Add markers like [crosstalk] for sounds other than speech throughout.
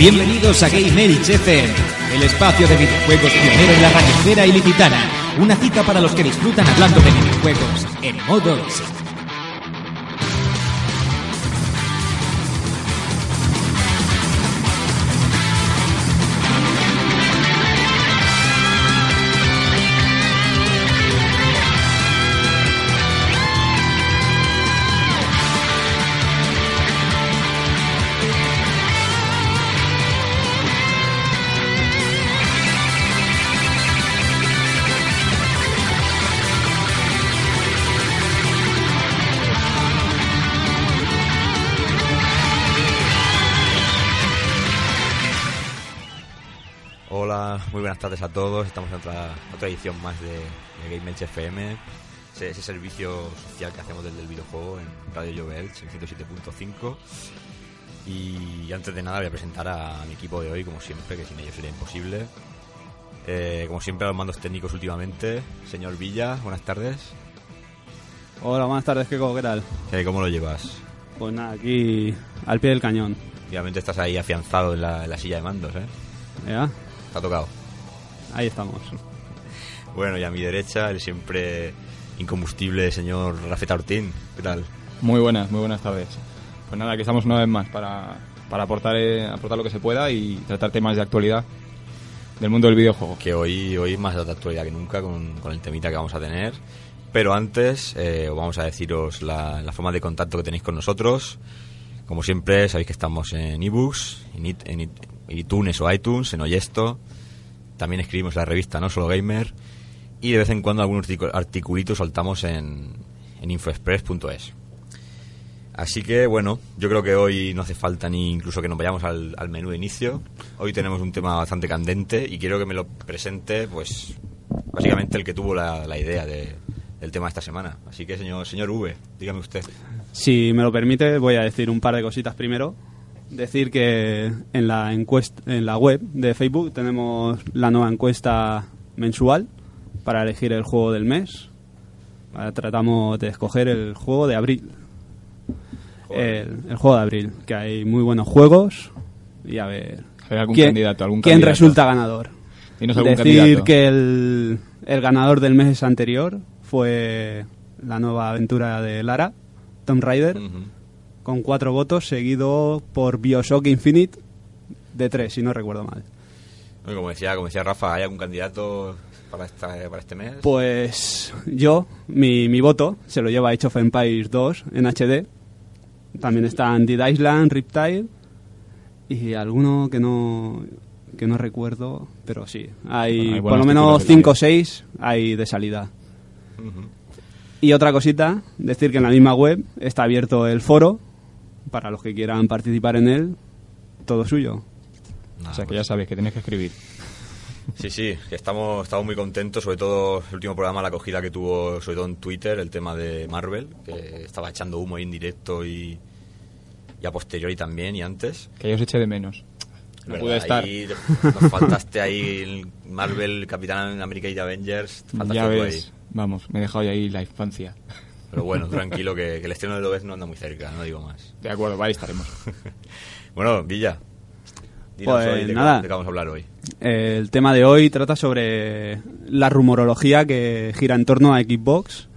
Bienvenidos a Game Elite FM, el espacio de videojuegos pionero en la radiosfera ilicitana. Una cita para los que disfrutan hablando de videojuegos en modo buenas tardes a todos. Estamos en otra, otra edición más de, de Game Elche FM, ese, ese servicio social que hacemos desde el videojuego en Radio Llover en 107.5. Y antes de nada voy a presentar a mi equipo de hoy, como siempre, que sin ellos sería imposible. Eh, como siempre, a los mandos técnicos últimamente. Señor Villa, buenas tardes. Hola, buenas tardes, Keko, ¿qué tal? Eh, ¿Cómo lo llevas? Pues nada, aquí al pie del cañón. Obviamente estás ahí afianzado en la, en la silla de mandos, ¿eh? ¿Ya? Ha tocado. Ahí estamos. Bueno, y a mi derecha, el siempre incombustible señor Rafeta Ortín. ¿Qué tal? Muy buenas, muy buenas tardes. Pues nada, aquí estamos una vez más para, para aportar, eh, aportar lo que se pueda y tratar temas de actualidad del mundo del videojuego. que hoy, hoy más de actualidad que nunca con, con el temita que vamos a tener. Pero antes eh, os vamos a deciros la, la forma de contacto que tenéis con nosotros. Como siempre, sabéis que estamos en ebooks, en, it- en it- iTunes o iTunes, en Oyesto. También escribimos la revista No Solo Gamer. Y de vez en cuando algunos articu- articulitos soltamos en, en infoexpress.es. Así que bueno, yo creo que hoy no hace falta ni incluso que nos vayamos al, al menú de inicio. Hoy tenemos un tema bastante candente y quiero que me lo presente, pues, básicamente el que tuvo la, la idea de- del tema de esta semana. Así que, señor, señor V, dígame usted. Si me lo permite, voy a decir un par de cositas primero. Decir que en la encuesta, en la web de Facebook tenemos la nueva encuesta mensual para elegir el juego del mes. Ahora tratamos de escoger el juego de abril. El, el juego de abril, que hay muy buenos juegos y a ver algún quién, candidato, algún quién candidato. resulta ganador. Dinos algún Decir candidato. que el, el ganador del mes anterior fue la nueva aventura de Lara, Tomb Raider. Con cuatro votos, seguido por Bioshock Infinite de tres, si no recuerdo mal. Bueno, Como decía, como decía Rafa, ¿hay algún candidato para, esta, para este mes? Pues yo, mi, mi voto, se lo lleva Age of Empires 2 en HD. También están Dead Island, Riptide y alguno que no que no recuerdo, pero sí. Hay, Bueno, hay por lo menos títulos de 5 o 6 hay de salida. Y otra cosita, decir que en la misma web está abierto el foro para los que quieran participar en él, todo suyo. Nada, O sea que pues- ya sabéis que tenéis que escribir. Sí, sí, que estamos, estamos muy contentos, sobre todo el último programa, la acogida que tuvo, sobre todo en Twitter, el tema de Marvel, que estaba echando humo ahí en directo y, y a posteriori también y antes. Que yo os eche de menos. No pude estar. Ahí nos faltaste ahí el Marvel, Capitán América y Avengers, faltaste Ya ves, ahí. vamos, me he dejado ya ahí la infancia. Pero bueno, [laughs] tranquilo, que, que el estreno de Lobez no anda muy cerca, no digo más. De acuerdo, vale, estaremos. [laughs] Bueno, Villa, Pues hoy de nada. de qué vamos a hablar hoy. El tema de hoy trata sobre la rumorología que gira en torno a Xbox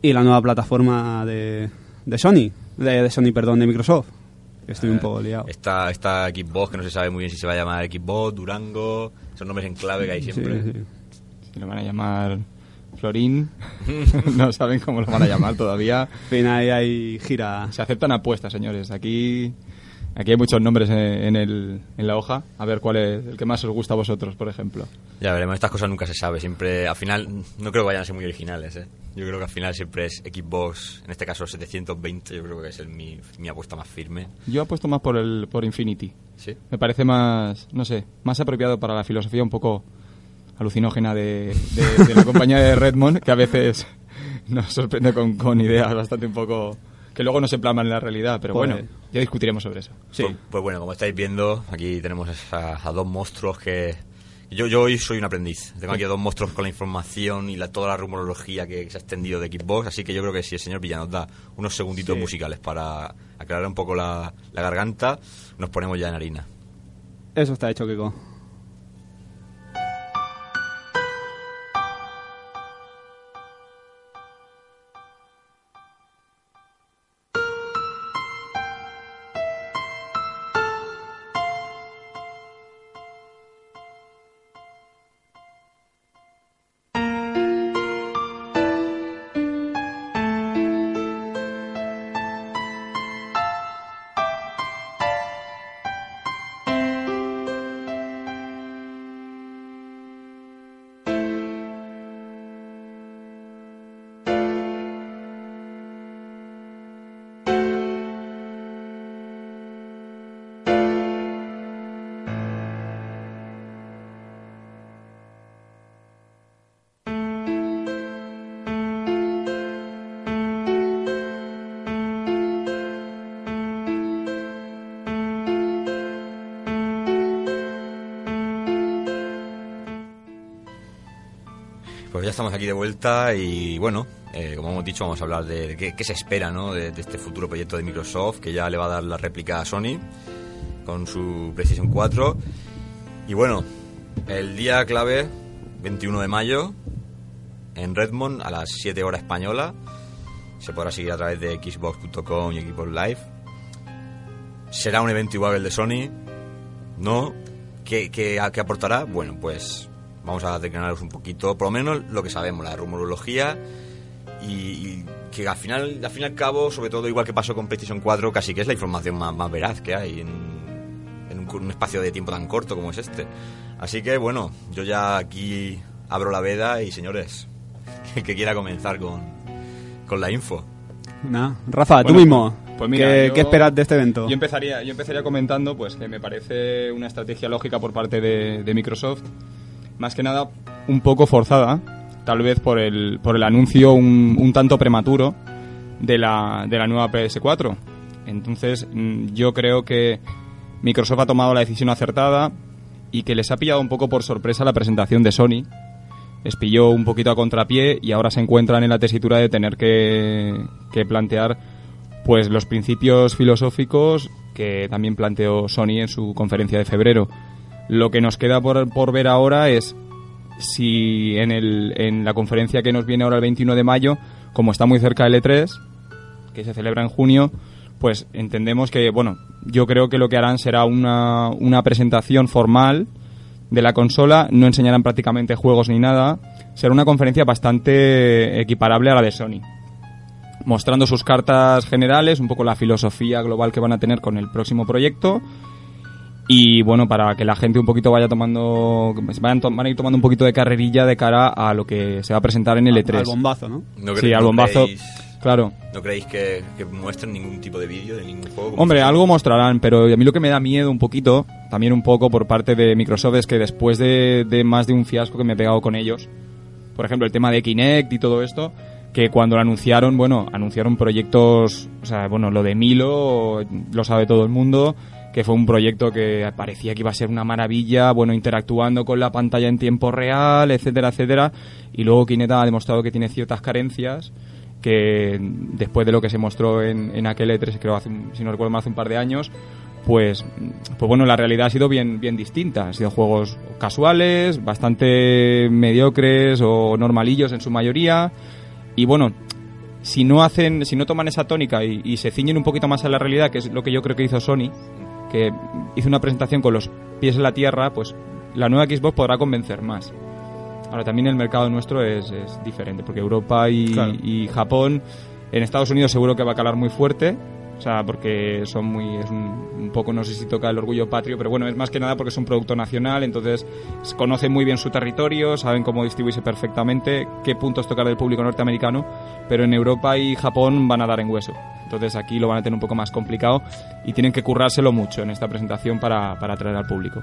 y la nueva plataforma de, de Sony, de, de Sony, perdón, de Microsoft. Que estoy un poco liado. Esta, esta Xbox que no se sabe muy bien si se va a llamar Xbox, Durango, son nombres en clave que hay siempre. Sí, sí. Si lo van a llamar Florín, [laughs] no saben cómo lo van a llamar todavía. En fin, ahí hay gira. Se aceptan apuestas, señores. Aquí, Aquí hay muchos nombres en, en el, en la hoja. A ver cuál es el que más os gusta a vosotros, por ejemplo. Ya veremos, estas cosas nunca se sabe. Siempre, al final, no creo que vayan a ser muy originales. ¿eh? Yo creo que al final siempre es Xbox, en este caso 720, yo creo que es el, mi, mi apuesta más firme. Yo apuesto más por el por Infinity. ¿Sí? Me parece más, no sé, más apropiado para la filosofía un poco alucinógena de, de- de la compañía de Redmond, que a veces nos sorprende con, con ideas bastante un poco que luego no se plasman en la realidad, pero Pues- bueno, ya discutiremos sobre eso. Sí. Pues, pues bueno, como estáis viendo, aquí tenemos a, a dos monstruos que... Yo, yo hoy soy un aprendiz. Tengo aquí a dos monstruos con la información y la, toda la rumorología que se ha extendido de Xbox, así que yo creo que si el señor Villa nos da unos segunditos Sí. musicales para aclarar un poco la, la garganta, nos ponemos ya en harina. Eso está hecho, Kiko. Estamos aquí de vuelta y bueno, eh, como hemos dicho, vamos a hablar de, de qué, se espera ¿no? de, este futuro proyecto de Microsoft que ya le va a dar la réplica a Sony con su PlayStation 4. Y bueno, el día clave, 21 de mayo, en Redmond a las 7 horas española. Se podrá seguir a través de xbox.com y Xbox Live. ¿Será un evento igual el de Sony? ¿No? ¿Qué, qué, qué aportará? Bueno, pues vamos a declararos un poquito, por lo menos lo que sabemos, la rumorología y, y que al final, al fin y al cabo, sobre todo igual que pasó con PlayStation 4, casi que es la información más, más veraz que hay en, en un, un espacio de tiempo tan corto como es este. Así que bueno, yo ya aquí abro la veda y señores, [laughs] el que quiera comenzar con, con la info. Nada. Rafa, tú mismo. pues mira, ¿Qué, yo- qué esperas de este evento? Yo empezaría, yo empezaría comentando pues que me parece una estrategia lógica por parte de, de Microsoft, más que nada un poco forzada, tal vez por el, por el anuncio un, un tanto prematuro de la, de la nueva PS4. Entonces mm, yo creo que Microsoft ha tomado la decisión acertada y que les ha pillado un poco por sorpresa la presentación de Sony. Les pilló un poquito a contrapié y ahora se encuentran en la tesitura de tener que, que plantear pues los principios filosóficos que también planteó Sony en su conferencia de febrero. Lo que nos queda por, por ver ahora es si en, el, en la conferencia que nos viene ahora el 21 de mayo, como está muy cerca del E3, que se celebra en junio, pues entendemos que, bueno, yo creo que lo que harán será una, una presentación formal de la consola, no enseñarán prácticamente juegos ni nada, será una conferencia bastante equiparable a la de Sony mostrando sus cartas generales, un poco la filosofía global que van a tener con el próximo proyecto. Y bueno, para que la gente un poquito vaya tomando, vayan, to- van a ir tomando un poquito de carrerilla de cara a lo que se va a presentar en el E3. Al bombazo, ¿no? ¿No Sí, al bombazo. creéis- Claro. ¿No creéis que, que muestren ningún tipo de vídeo de ningún juego? Hombre, algo mostrarán, pero a mí lo que me da miedo un poquito, también un poco por parte de Microsoft, es que después de, de más de un fiasco que me he pegado con ellos, por ejemplo, el tema de Kinect y todo esto, que cuando lo anunciaron, bueno, anunciaron proyectos, o sea, bueno, lo de Milo lo sabe todo el mundo, que fue un proyecto que parecía que iba a ser una maravilla, bueno, interactuando con la pantalla en tiempo real, etcétera, etcétera, y luego Kinect ha demostrado que tiene ciertas carencias que después de lo que se mostró en, en aquel E3, creo, hace, si no recuerdo mal, hace un par de años, pues, pues bueno, la realidad ha sido bien, bien distinta. Han sido juegos casuales, bastante mediocres o normalillos en su mayoría. Y bueno, si no hacen, si no toman esa tónica y, y se ciñen un poquito más a la realidad, que es lo que yo creo que hizo Sony, que hizo una presentación con los pies en la tierra, pues la nueva Xbox podrá convencer más. Ahora también el mercado nuestro es, es diferente, porque Europa y, Claro. y Japón, en Estados Unidos seguro que va a calar muy fuerte, O sea, porque son muy. Es un, un poco, no sé si toca el orgullo patrio, pero bueno, es más que nada porque es un producto nacional, entonces conocen muy bien su territorio, saben cómo distribuirse perfectamente, qué puntos tocar del público norteamericano, pero en Europa y Japón van a dar en hueso. Entonces aquí lo van a tener un poco más complicado y tienen que currárselo mucho en esta presentación para, para atraer al público.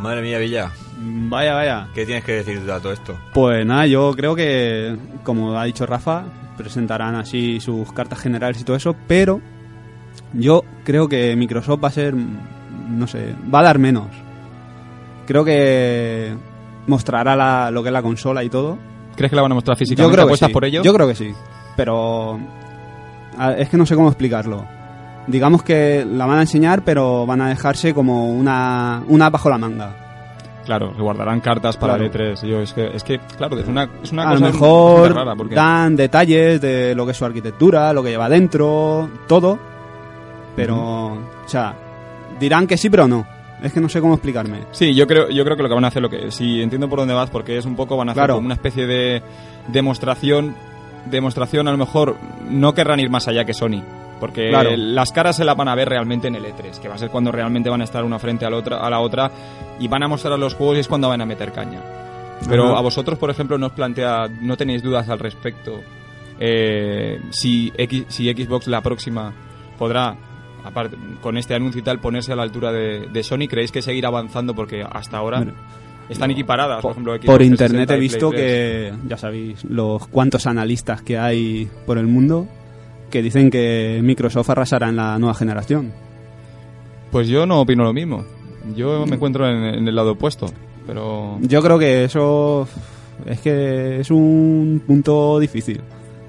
Madre mía, Villa, Vaya, vaya. ¿qué tienes que decir de todo esto? Pues nada, yo creo que, como ha dicho Rafa, presentarán así sus cartas generales y todo eso, pero yo creo que Microsoft va a ser, no sé, va a dar menos. Creo que mostrará la- lo que es la consola y todo. ¿Crees que la van a mostrar físicamente? Yo creo que ¿Apuestas sí. por ello? Yo creo que sí, pero a- es que no sé cómo explicarlo. Digamos que la van a enseñar, pero van a dejarse como una, una bajo la manga. Claro, se guardarán cartas para Claro. el E3. Yo, es, que, es que, claro, es una, es una a lo cosa mejor rara. Porque... dan detalles de lo que es su arquitectura, lo que lleva dentro, todo. Pero, o sea, dirán que sí, pero no. Es que no sé cómo explicarme. Sí, yo creo, yo creo que lo que van a hacer, lo que sí, entiendo por dónde vas, porque es un poco, van a hacer Claro. como una especie de demostración, demostración a lo mejor no querrán ir más allá que Sony, porque Claro. las caras se las van a ver realmente en el E3, que va a ser cuando realmente van a estar una frente a la otra, a la otra y van a mostrar los juegos y es cuando van a meter caña. Pero Ajá. a vosotros, por ejemplo, no os plantea, no tenéis dudas al respecto eh, si, X, si Xbox la próxima podrá, aparte, con este anuncio y tal, ponerse a la altura de, de Sony. ¿Creéis que seguir avanzando? Porque hasta ahora Bueno, están equiparadas, por, ejemplo, Xbox Por 360 internet he visto Play 3. que, ya sabéis, los cuantos analistas que hay por el mundo que dicen que Microsoft arrasará en la nueva generación. Pues yo no opino lo mismo. Yo me encuentro en, en el lado opuesto. Pero Yo creo que eso es que es un punto difícil.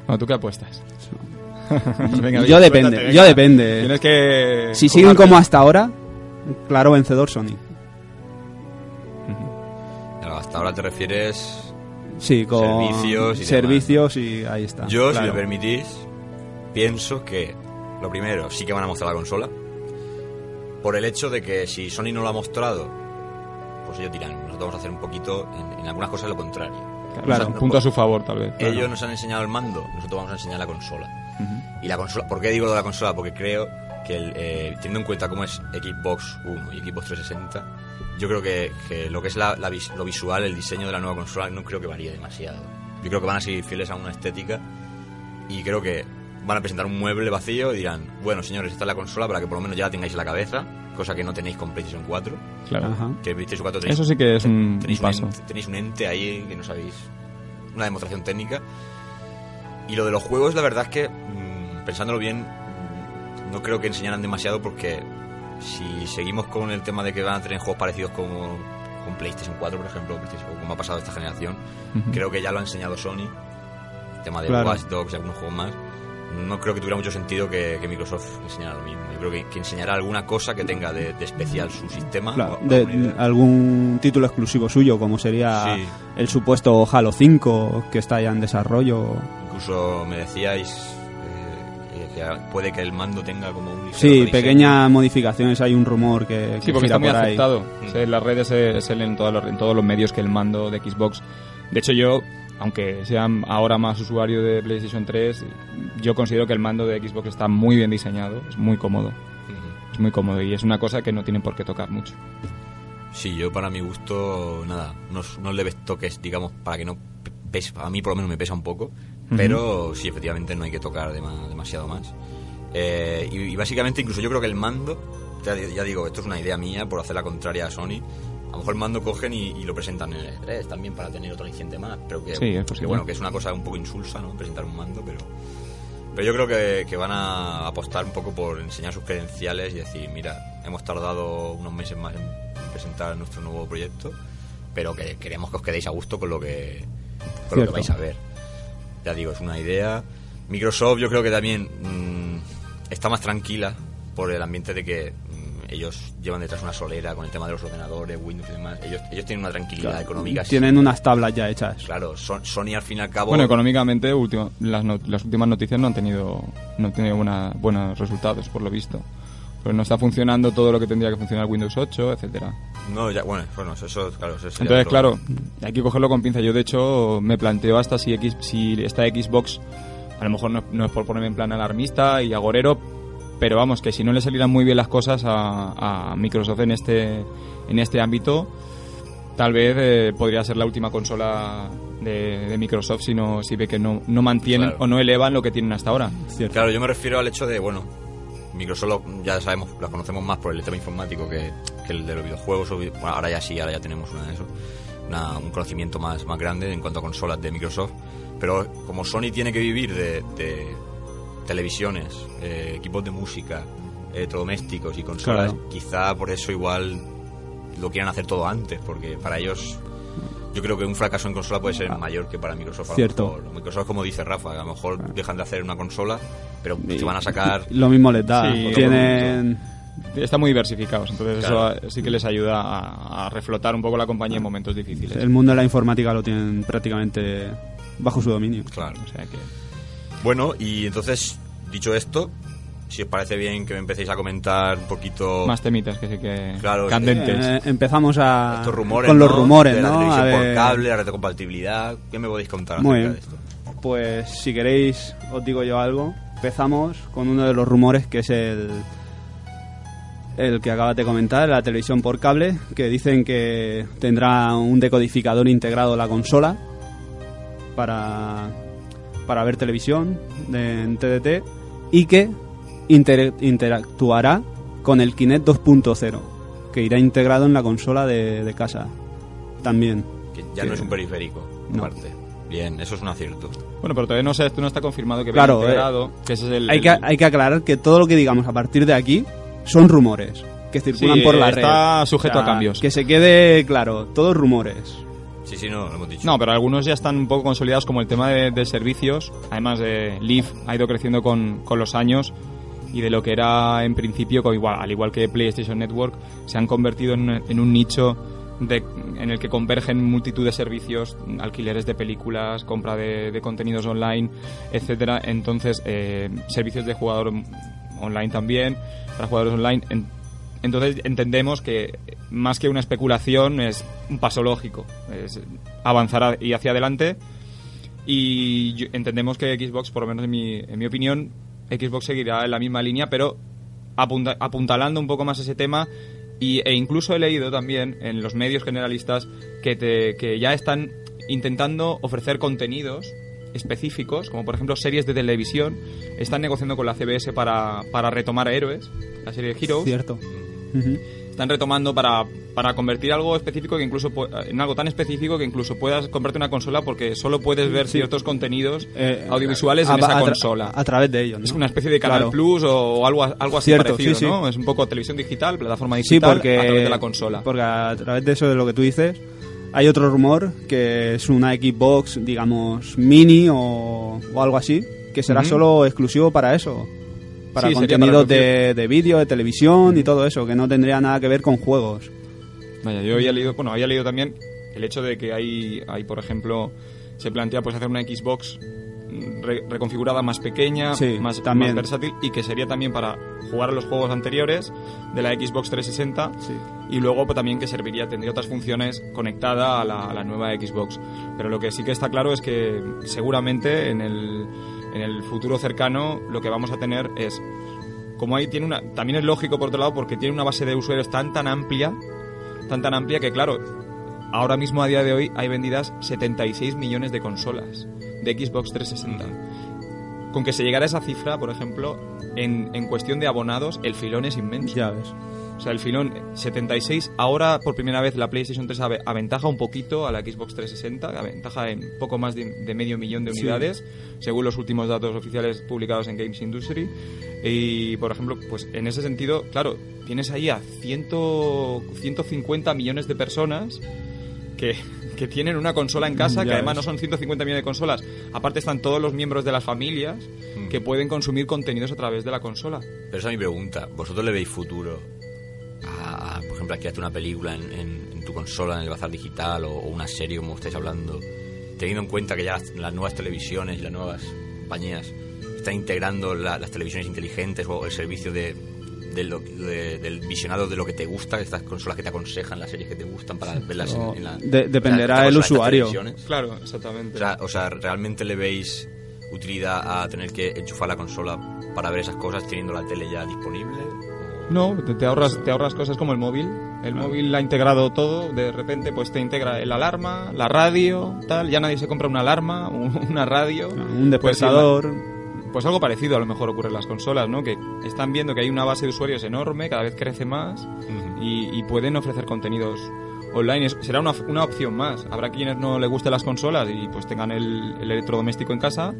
bueno, ¿tú qué apuestas? [laughs] Venga, yo depende, yo depende. Tienes que... Si siguen como hasta ahora, claro vencedor Sony. Hasta ahora te refieres. Sí, con Servicios y servicios y ahí está. Yo, si me permitís, pienso que lo primero, sí que van a mostrar la consola. Por el hecho de que si Sony no lo ha mostrado, pues ellos dirán, nosotros vamos a hacer un poquito, en, en algunas cosas lo contrario. Claro, Claro. un punto a su favor, tal vez. Ellos nos han enseñado el mando, nosotros vamos a enseñar la consola. Y la consola, ¿por qué digo lo de la consola? Porque creo que el, eh, teniendo en cuenta cómo es Xbox One y Xbox 360, yo creo que, que lo que es la, lo visual, el diseño de la nueva consola, no creo que varíe demasiado. Yo creo que van a seguir fieles a una estética y creo que van a presentar un mueble vacío y dirán, bueno señores, esta es la consola para que por lo menos ya la tengáis en la cabeza, cosa que no tenéis con PlayStation 4, Claro. Ajá. que PlayStation 4 tenéis, Eso sí que es un, tenéis, un paso. Un ente, tenéis un ente ahí que no sabéis, una demostración técnica. Y lo de los juegos, la verdad es que, mm, pensándolo bien, mm, no creo que enseñaran demasiado porque si seguimos con el tema de que van a tener juegos parecidos como con PlayStation 4, por ejemplo, PlayStation- como ha pasado esta generación, Ujú. creo que ya lo ha enseñado Sony, el tema de Claro. Watch Dogs y algunos juegos más. No creo que tuviera mucho sentido que, que Microsoft enseñara lo mismo. Yo creo que, que enseñará alguna cosa que tenga de, de especial su sistema. Claro, o- de- algún título exclusivo suyo, como sería Sí. el supuesto Halo 5, que está ya en desarrollo. Incluso me decíais eh, puede que el mando tenga como un Sí, pequeñas modificaciones, hay un rumor que, Sí, que porque gira está muy por ahí. aceptado. Mm. O sea, en las redes se, se leen en todos, los, en todos los medios que el mando de Xbox. De hecho, yo, aunque sea ahora más usuario de PlayStation 3, yo considero que el mando de Xbox está muy bien diseñado, es muy cómodo. Ujú. Es muy cómodo y es una cosa que no tienen por qué tocar mucho. Sí, yo para mi gusto, nada, no, no le ves toques, digamos, para que no pese, a mí por lo menos me pesa un poco, pero sí, efectivamente no hay que tocar dema- demasiado más. Eh, y, y básicamente incluso yo creo que el mando, ya, ya digo, esto es una idea mía por hacer la contraria a Sony, a lo mejor el mando cogen y, y lo presentan en el E3 también para tener otro aliciente más, pero que, Sí, es que bueno, que es una cosa un poco insulsa, ¿no? Presentar un mando, pero... Pero yo creo que, que van a apostar un poco por enseñar sus credenciales y decir, mira, hemos tardado unos meses más en presentar nuestro nuevo proyecto, pero que queremos que os quedéis a gusto con lo que, con lo que vais a ver. Ya digo, es una idea. Microsoft yo creo que también mm, está más tranquila por el ambiente de que ellos llevan detrás una solera con el tema de los ordenadores, Windows y demás. Ellos, ellos tienen una tranquilidad económica. Tienen unas tablas ya hechas. Claro, Son- Sony al fin y al cabo... Bueno, económicamente última- las, not- las últimas noticias no han tenido, no han tenido buena- buenos resultados, por lo visto. Pues no está funcionando todo lo que tendría que funcionar Windows 8, etcétera. No, ya, bueno, bueno, eso, claro, eso sería Entonces, otro- claro, hay que cogerlo con pinza. Yo, de hecho, me planteo hasta si, X, si esta Xbox A lo mejor no, no es por ponerme en plan alarmista y agorero, pero vamos, que si no le salieran muy bien las cosas a, a Microsoft en este, en este ámbito, tal vez eh, podría ser la última consola de, de Microsoft si, no, si ve que no, no mantienen Claro. o no elevan lo que tienen hasta ahora. Cierto. Claro, yo me refiero al hecho de, bueno, Microsoft lo- ya sabemos, la conocemos más por el tema informático que, que el de los videojuegos. bueno, ahora ya sí, ahora ya tenemos una de eso, una- un conocimiento más, más grande en cuanto a consolas de Microsoft. Pero como Sony tiene que vivir de, de televisiones, eh, equipos de música, electrodomésticos y consolas, Claro. quizá por eso igual lo quieran hacer todo antes, porque para ellos yo creo que un fracaso en consola puede ser mayor que para Microsoft. a lo Cierto. mejor. Microsoft, como dice Rafa, a lo mejor dejan de hacer una consola, pero te van a sacar. Lo mismo les da. Sí, Tienen. Están muy diversificados, entonces Claro. eso sí que les ayuda a, a reflotar un poco la compañía en momentos difíciles. El mundo de la informática lo tienen prácticamente bajo su dominio. Claro. O sea que... Bueno, y entonces, dicho esto, si os parece bien que me empecéis a comentar un poquito Más temitas que sí que Claro, candentes. Eh, empezamos a, estos rumores, con los ¿no? rumores, de la ¿no? televisión A por ver, cable, la retrocompatibilidad. ¿Qué me podéis contar Muy acerca bien. de esto? Pues si queréis, os digo yo algo. Empezamos con uno de los rumores que es el, el que acabas de comentar, la televisión por cable, que dicen que tendrá un decodificador integrado en la consola para, para ver televisión en TDT y que inter- interactuará con el Kinect 2.0, que irá integrado en la consola de, de casa también. Que ya Que- no es un periférico, No. aparte. Bien, eso es un acierto. Bueno, pero todavía no, sé, esto no está confirmado que Claro, venga integrado, que ese es el... Hay que, hay que aclarar que todo lo que digamos a partir de aquí son rumores que circulan Sí, por la está red. sujeto a cambios. Que se quede claro, todos rumores. Sí, sí, no, lo hemos dicho. No, pero algunos ya están un poco consolidados como el tema de, servicios. Además de Leaf ha ido creciendo con, con los años y de lo que era en principio, al igual que PlayStation Network, se han convertido en, un nicho de- en el que convergen multitud de servicios, alquileres de películas, compra de, de contenidos online, etcétera. Entonces, eh, servicios de jugador online también, para jugadores online. En- entonces entendemos que más que una especulación es un paso lógico, es avanzar y hacia adelante. Y entendemos que Xbox, por lo menos en mi, en mi opinión, Xbox seguirá en la misma línea, pero apunta- apuntalando un poco más ese tema y, e incluso he leído también en los medios generalistas que, te- que ya están intentando ofrecer contenidos específicos, como por ejemplo series de televisión, están negociando con la CBS para, para retomar a Héroes, la serie Heroes, Cierto. Están retomando para, para convertir algo específico que incluso pu- en algo tan específico que incluso puedas comprarte una consola porque solo puedes ver ciertos contenidos Eh, audiovisuales a- en esa a consola. A través de ellos. ¿no? es una especie de Canal Claro. Plus o algo, algo así Cierto, parecido, sí, sí. ¿no? Es un poco televisión digital, plataforma digital porque, a través de la consola. porque a través de eso de lo que tú dices, hay otro rumor que es una Xbox, digamos, mini o, o algo así, que será solo exclusivo para eso. Para Sí, contenidos para de, de vídeo, de televisión y todo eso, que no tendría nada que ver con juegos. Vaya, yo había leído, bueno, había leído también el hecho de que hay, hay por ejemplo, se plantea pues hacer una Xbox re- reconfigurada más pequeña, Sí, más, también. más versátil y que sería también para jugar a los juegos anteriores de la Xbox 360 Sí. y luego pues, también que serviría, tendría otras funciones conectada a la, a la nueva Xbox. Pero lo que sí que está claro es que seguramente en el, en el futuro cercano lo que vamos a tener es, como ahí tiene una, también es lógico por otro lado porque tiene una base de usuarios tan tan amplia, tan tan amplia que claro, ahora mismo a día de hoy hay vendidas 76 millones de consolas de Xbox 360. Con que se llegara a esa cifra, por ejemplo, en, en cuestión de abonados, el filón es inmenso. Ya ves. O sea, el filón 76. Ahora, por primera vez, la PlayStation 3 ave- aventaja un poquito a la Xbox 360, aventaja en poco más de, de medio millón de Sí. unidades, según los últimos datos oficiales publicados en Games Industry. Y, por ejemplo, pues en ese sentido, claro, tienes ahí a 100, 150 millones de personas que, que tienen una consola en casa, Ya que además ves. no son 150 millones de consolas. Aparte están todos los miembros de las familias Mm. que pueden consumir contenidos a través de la consola. Pero esa es mi pregunta. ¿Vosotros le veis futuro crearte una película en, en- en tu consola, en el bazar digital, o, o una serie, como estáis hablando, teniendo en cuenta que ya las, las nuevas televisiones y las nuevas compañías están integrando la- las televisiones inteligentes o el servicio de, de lo- de- del visionado de lo que te gusta, estas consolas que te aconsejan las series que te gustan para verlas en, en la... De- dependerá en la- el en estas usuario. Claro, exactamente. O sea, o sea, realmente le veis utilidad a tener que enchufar la consola para ver esas cosas teniendo la tele ya disponible? No, te, te ahorras, te ahorras cosas como el móvil. El móvil ha integrado todo, de repente pues te integra el alarma, la radio, tal, ya nadie se compra una alarma, un- [laughs] una radio. Un Pues despertador. Pues algo parecido a lo mejor ocurre en las consolas, ¿no? Que están viendo que hay una base de usuarios enorme, cada vez crece más y, y pueden ofrecer contenidos online. Es- será una, una opción más. Habrá quienes no les gusten las consolas y pues tengan el, el electrodoméstico en casa,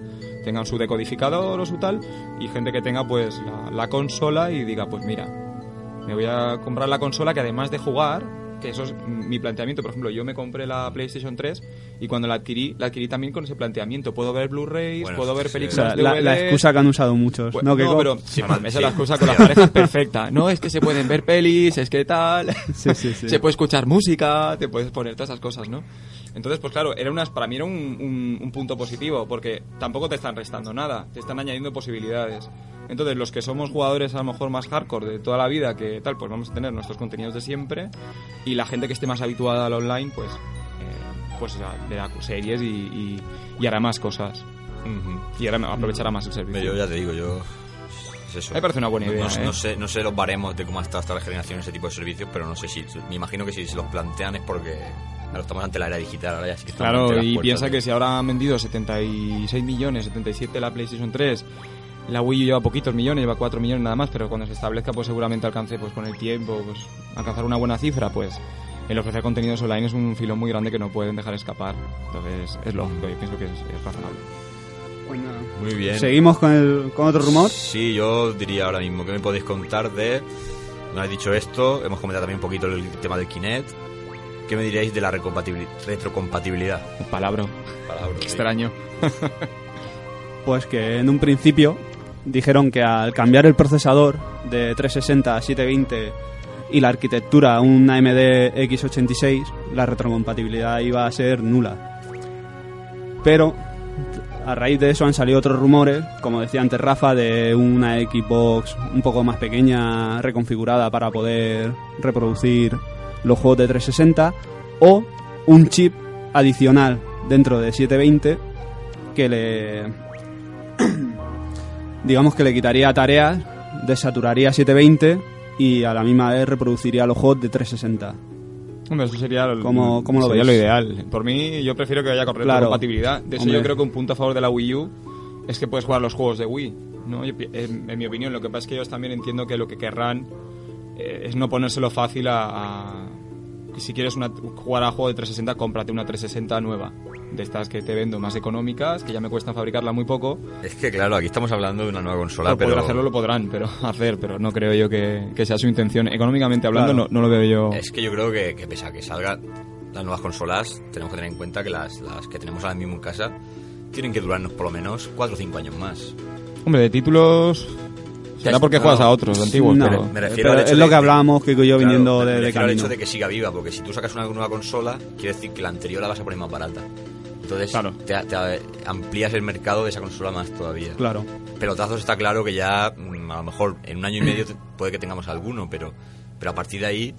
tengan su decodificador o su tal, y gente que tenga pues la, la consola y diga, pues mira, me voy a comprar la consola que además de jugar, que eso es mi planteamiento, por ejemplo, yo me compré la PlayStation 3 y cuando la adquirí, la adquirí también con ese planteamiento. Puedo ver Blu-rays, Bueno, puedo ver sí, O películas sea, la, la DVDs. excusa que han usado muchos. Pues, no, que no, pero [laughs] Sí, esa sí. es la excusa con [laughs] las parejas perfecta. No, es que se pueden ver pelis, es que tal. [laughs] Sí, sí, sí. Se puede escuchar música, te puedes poner todas esas cosas, ¿no? Entonces, pues claro, era unas, para mí era un, un- un punto positivo, porque tampoco te están restando nada, te están añadiendo posibilidades. Entonces, los que somos jugadores a lo mejor más hardcore de toda la vida, que tal, pues vamos a tener nuestros contenidos de siempre, y la gente que esté más habituada al online, pues, eh, pues verá series y, y- y hará más cosas. Ujú. Y ahora aprovechará más el servicio. Yo ya te digo, yo... Es eso. Me parece una buena No- idea, No, sé- ¿eh? no sé, no sé los baremos de cómo ha estado hasta la generación ese tipo de servicios, pero no sé si... Me imagino que si se los plantean es porque... Ahora estamos ante la era digital, ahora ya sí que Claro, y piensa de- que si ahora han vendido 76 millones, 77 la PlayStation 3, la Wii U lleva poquitos millones, lleva 4 millones nada más, pero cuando se establezca pues seguramente alcance pues con el tiempo, pues alcanzar una buena cifra, pues el ofrecer contenidos online es un filón muy grande que no pueden dejar escapar. Entonces es lógico, yo pienso que es, es razonable. Muy bien. Seguimos con, el, con otro rumor. Sí, yo diría ahora mismo que me podéis contar de. No habéis dicho esto, hemos comentado también un poquito el tema del Kinect. ¿Qué me diríais de la retrocompatibilidad? Un palabra Palabra, sí. extraño. Pues que en un principio dijeron que al cambiar el procesador de 360 a 720 y la arquitectura a un AMD X86, la retrocompatibilidad iba a ser nula. Pero a raíz de eso han salido otros rumores, como decía antes Rafa, de una Xbox un poco más pequeña, reconfigurada para poder reproducir los juegos de 360, o un chip adicional dentro de 720 que le digamos que le quitaría tareas, desaturaría 720 y a la misma vez reproduciría los juegos de 360. Hombre, eso sería, el- ¿Cómo- cómo lo sería lo ideal. Por mí, yo prefiero que haya con Claro. compatibilidad. De eso Hombre. yo creo que un punto a favor de la Wii U es que puedes jugar los juegos de Wii. ¿no? Yo en, en mi opinión, lo que pasa es que ellos también entiendo que lo que querrán eh, es no ponérselo fácil a... a- si quieres una, jugar a juego de 360, cómprate una 360 nueva. De estas que te vendo más económicas, que ya me cuestan fabricarla muy poco. Es que claro, aquí estamos hablando de una nueva consola, pero. poder hacerlo lo podrán, pero [laughs] hacer, pero no creo yo que, que sea su intención. Económicamente hablando, Claro. no, no lo veo yo. Es que yo creo que, que pese a que salgan las nuevas consolas, tenemos que tener en cuenta que las, las que tenemos ahora mismo en casa tienen que durarnos por lo menos 4 o 5 años más. Hombre, de títulos. Será porque no, juegas a otros antiguos, No, pero. me refiero pero al hecho es lo que hablábamos que yo Claro, viniendo me de, de refiero al camino. hecho de que siga viva, porque si tú sacas una nueva consola, quiere decir que la anterior la vas a poner más barata. Entonces Claro. te, te amplías el mercado de esa consola más todavía. Claro. Pelotazos está claro que ya, mm, a lo mejor en un año y medio puede que tengamos alguno, pero, pero a partir de ahí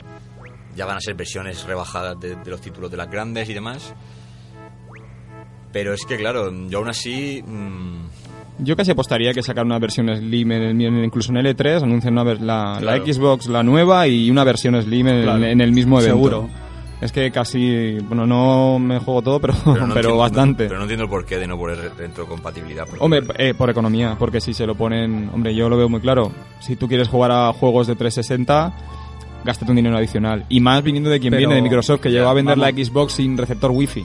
ya van a ser versiones rebajadas de, de los títulos de las grandes y demás. Pero es que, claro, yo aún así. mm, Yo casi apostaría que sacar una versión Slim, en el, en- incluso en L3, anuncian una la, la. Xbox, la nueva, y una versión Slim en, Claro. en el mismo evento. Seguro. Es que casi, bueno, no me juego todo, pero, pero, no [laughs] entiendo- bastante. Pero no entiendo el porqué de no poner re- retrocompatibilidad. porque- Hombre, eh, por economía, porque si se lo ponen, hombre, yo lo veo muy claro. Si tú quieres jugar a juegos de 360, gástate un dinero adicional. Y más viniendo de quien Pero- viene, de Microsoft, que ya, llegó a vender vamos. la Xbox sin receptor Wi-Fi.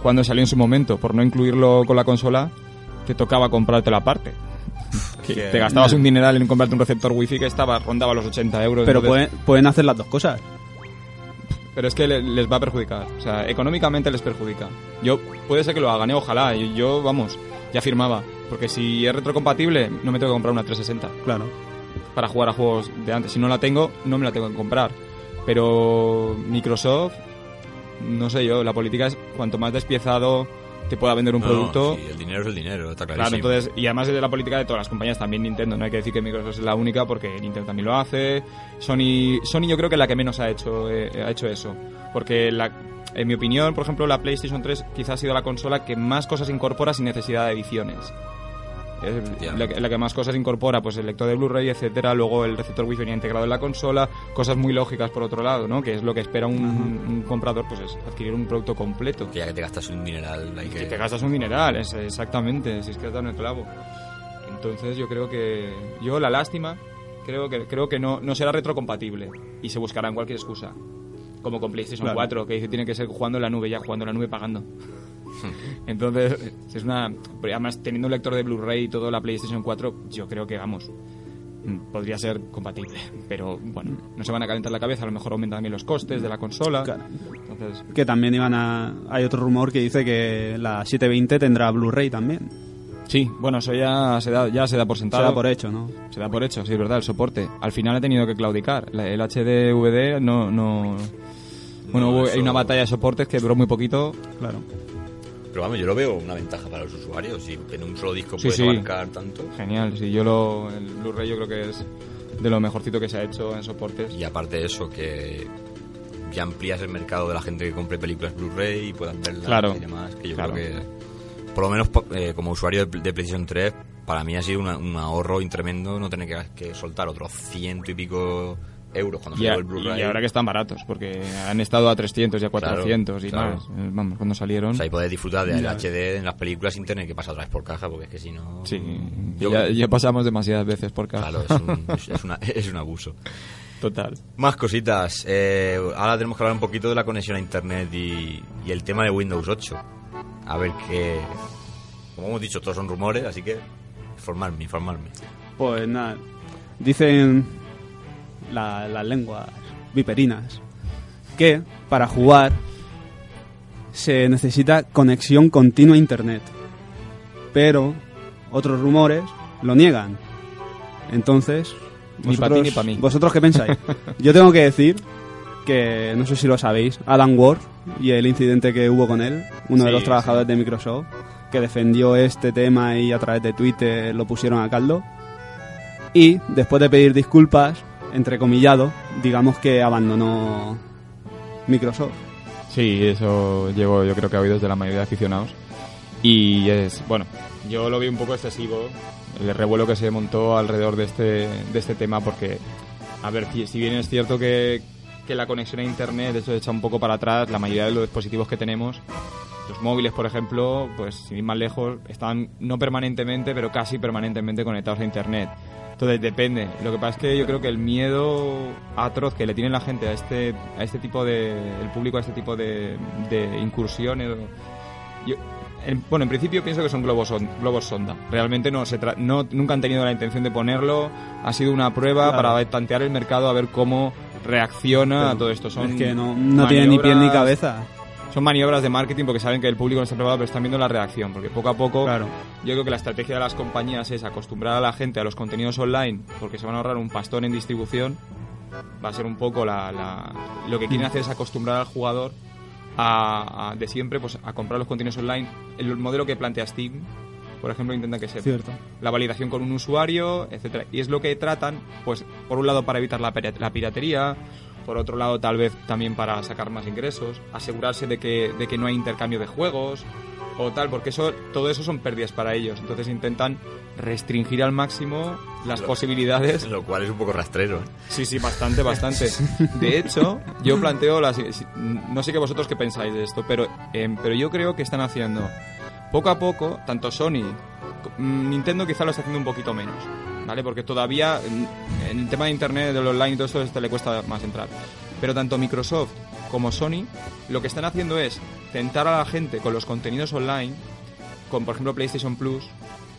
Cuando salió en su momento, por no incluirlo con la consola, te tocaba comprarte la parte. [laughs] Que que- te gastabas un dineral en comprarte un receptor Wi-Fi que estaba rondaba los 80 euros. Pero entonces- pueden, pueden hacer las dos cosas. pero es que le- les va a perjudicar. O sea, económicamente les perjudica. Yo, puede ser que lo hagan, ¿eh? ojalá. Yo, yo, vamos, ya firmaba. Porque si es retrocompatible, no me tengo que comprar una 360 Claro. para jugar a juegos de antes. Si no la tengo, no me la tengo que comprar. Pero Microsoft, no sé yo, la política es cuanto más despiezado te pueda vender un No, producto. sí, el dinero es el dinero, está Claro, entonces, y además es de la política de todas las compañías, también Nintendo, no hay que decir que Microsoft es la única porque Nintendo también lo hace. Sony, Sony yo creo que es la que menos ha hecho, eh, ha hecho eso. Porque la, en mi opinión, por ejemplo, la PlayStation 3 quizás ha sido la consola que más cosas incorpora sin necesidad de ediciones. La, que- la que más cosas incorpora, pues el lector de Blu-ray, etcétera, luego el receptor Wi-Fi venía integrado en la consola, cosas muy lógicas por otro lado, ¿no? Que es lo que espera un, un comprador, pues es adquirir un producto completo. Que ya que te gastas un mineral, hay que... Que te gastas un dineral, es, exactamente, si es que has dado el clavo. Entonces yo creo que... Yo la lástima, creo que creo que no, no será retrocompatible y se buscarán cualquier excusa. Como con PlayStation Claro. 4, que dice tiene que ser jugando en la nube, ya jugando en la nube pagando. [laughs] Entonces, es una... Además, teniendo un lector de Blu-ray y todo la PlayStation 4, yo creo que, vamos, podría ser compatible. Pero, bueno, no se van a calentar la cabeza, a lo mejor aumentan también los costes de la consola. Claro. Entonces, Que también iban a... Hay otro rumor que dice que la 720 tendrá Blu-ray también. sí, bueno, eso ya se da, ya se da por Se sentado. da por hecho, ¿no? Se da por hecho, sí, es verdad, el soporte. Al final ha tenido que claudicar. La- El HDVD no... no... Bueno, No, hubo- eso- hay una batalla de soportes que duró muy poquito. Claro. Pero vamos, yo lo veo una ventaja para los usuarios. Y en un solo disco Sí, puedes sí. abarcar tanto. Genial, sí, yo lo... El Blu-ray yo creo que es de lo mejorcito que se ha hecho en soportes. Y aparte de eso, que ya amplías el mercado de la gente que compre películas Blu-ray y puedan verlas Claro. y demás. Que yo Claro. creo que, por lo menos eh, como usuario de, de PlayStation 3, para mí ha sido una- un ahorro tremendo no tener que, que soltar otros ciento y pico euros cuando salió el Blu-ray. y ahora que están baratos, porque han estado a 300 y a Claro, 400 y claro. más. Eh, Vamos, cuando salieron. O sea, y poder disfrutar del Ya. HD en las películas sin tener que pasar otra vez por caja, porque es que si no... Sí, Yo- ya, ya pasamos demasiadas veces por casa. Claro, es un, es- es una- [laughs] es un abuso. Total. Más cositas. Eh, ahora tenemos que hablar un poquito de la conexión a internet y, y el tema de Windows 8. A ver qué. Como hemos dicho, todos son rumores, así que informarme, informarme. Pues nada, dicen la- las lenguas viperinas que para jugar se necesita conexión continua a internet. Pero otros rumores lo niegan. Entonces, Ni pa' ti ni pa' mí. ¿vosotros qué pensáis? [laughs] Yo tengo que decir que, no sé si lo sabéis, Adam Ward y el incidente que hubo con él, uno de los trabajadores de Microsoft, que defendió este tema y a través de Twitter lo pusieron a caldo. Y después de pedir disculpas, entrecomillado, digamos que abandonó Microsoft. Sí, eso llevo yo creo que a oídos de la mayoría de aficionados. Y es, bueno, yo lo vi un poco excesivo, el revuelo que se montó alrededor de este, de este tema, porque, a ver, si si bien es cierto que, que la conexión a Internet, eso echa un poco para atrás, la mayoría de los dispositivos que tenemos, los móviles, por ejemplo, pues sin ir más lejos, están no permanentemente, pero casi permanentemente conectados a Internet. Entonces depende. Lo que pasa es que yo creo que el miedo atroz que le tiene la gente a este, a este tipo de, el público a este tipo de, de incursiones. yo- en- bueno, en principio pienso que son globos, son- globos sonda. Realmente no se tra- no, nunca han tenido la intención de ponerlo. Ha sido una prueba Claro. para tantear el mercado a ver cómo reacciona a todo esto. Son es que no, no tiene ni pie ni cabeza. Son maniobras de marketing porque saben que el público no está preparado, pero están viendo la reacción. Porque poco a poco Claro. yo creo que la estrategia de las compañías es acostumbrar a la gente a los contenidos online porque se van a ahorrar un pastón en distribución. Va a ser un poco la, la- lo que quieren hacer es acostumbrar al jugador a, a- de siempre pues a comprar los contenidos online. El modelo que plantea Steam, por ejemplo, intenta que sea Cierto. la validación con un usuario, etcétera. Y es lo que tratan, pues, por un lado para evitar la piratería, por otro lado tal vez también para sacar más ingresos, asegurarse de que, de que no hay intercambio de juegos o tal, porque eso todo eso son pérdidas para ellos. Entonces intentan restringir al máximo las Lo- posibilidades [laughs] Lo cual es un poco rastrero. ¿eh? Sí, sí, bastante, bastante. [laughs] De hecho, yo planteo las... No sé qué vosotros qué pensáis de esto, pero, em, pero yo creo que están haciendo poco a poco, tanto Sony, mm, Nintendo quizá lo está haciendo un poquito menos, ¿vale? Porque todavía en el tema de Internet, del online y todo esto, este le cuesta más entrar. Pero tanto Microsoft como Sony lo que están haciendo es tentar a la gente con los contenidos online, con por ejemplo PlayStation Plus,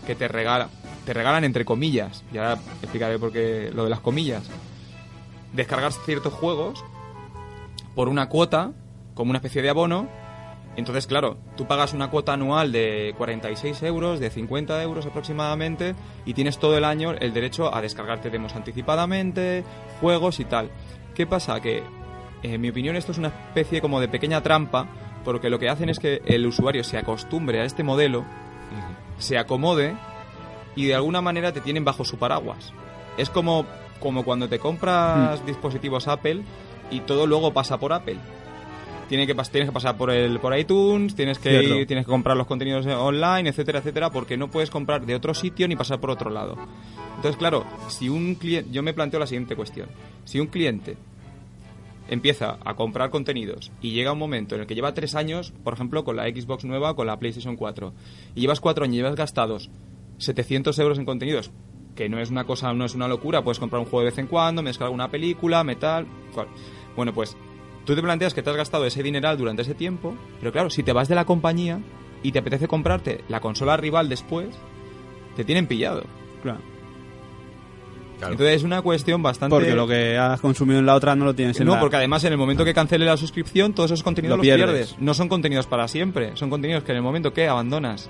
que te regala, te regalan entre comillas, y ahora explicaré por qué lo de las comillas, descargar ciertos juegos por una cuota, como una especie de abono. Entonces, claro, tú pagas una cuota anual de 46 euros, de 50 euros aproximadamente, y tienes todo el año el derecho a descargarte demos anticipadamente, juegos y tal. ¿Qué pasa? Que, en mi opinión, esto es una especie como de pequeña trampa, porque lo que hacen es que el usuario se acostumbre a este modelo, se acomode y de alguna manera te tienen bajo su paraguas. Es como, como cuando te compras dispositivos Apple y todo luego pasa por Apple. Tiene que pas- tienes que pasar por el por iTunes, tienes que ir- tienes que comprar los contenidos eh, online, etcétera, etcétera, porque no puedes comprar de otro sitio ni pasar por otro lado. Entonces, claro, si un cliente, yo me planteo la siguiente cuestión: si un cliente empieza a comprar contenidos y llega un momento en el que lleva tres años, por ejemplo, con la Xbox nueva, con la PlayStation 4, y llevas cuatro años y llevas gastados 700 euros en contenidos, que no es una cosa, no es una locura, puedes comprar un juego de vez en cuando, mezclar alguna película, metal, cual. Bueno, pues tú te planteas que te has gastado ese dineral durante ese tiempo, pero claro, si te vas de la compañía y te apetece comprarte la consola rival después, te tienen pillado. Claro. Claro. Entonces es una cuestión bastante... Porque lo que has consumido en la otra no lo tienes en No, la... porque además en el momento que cancele la suscripción, todos esos contenidos Lo los pierdes. pierdes. No son contenidos para siempre, son contenidos que en el momento que abandonas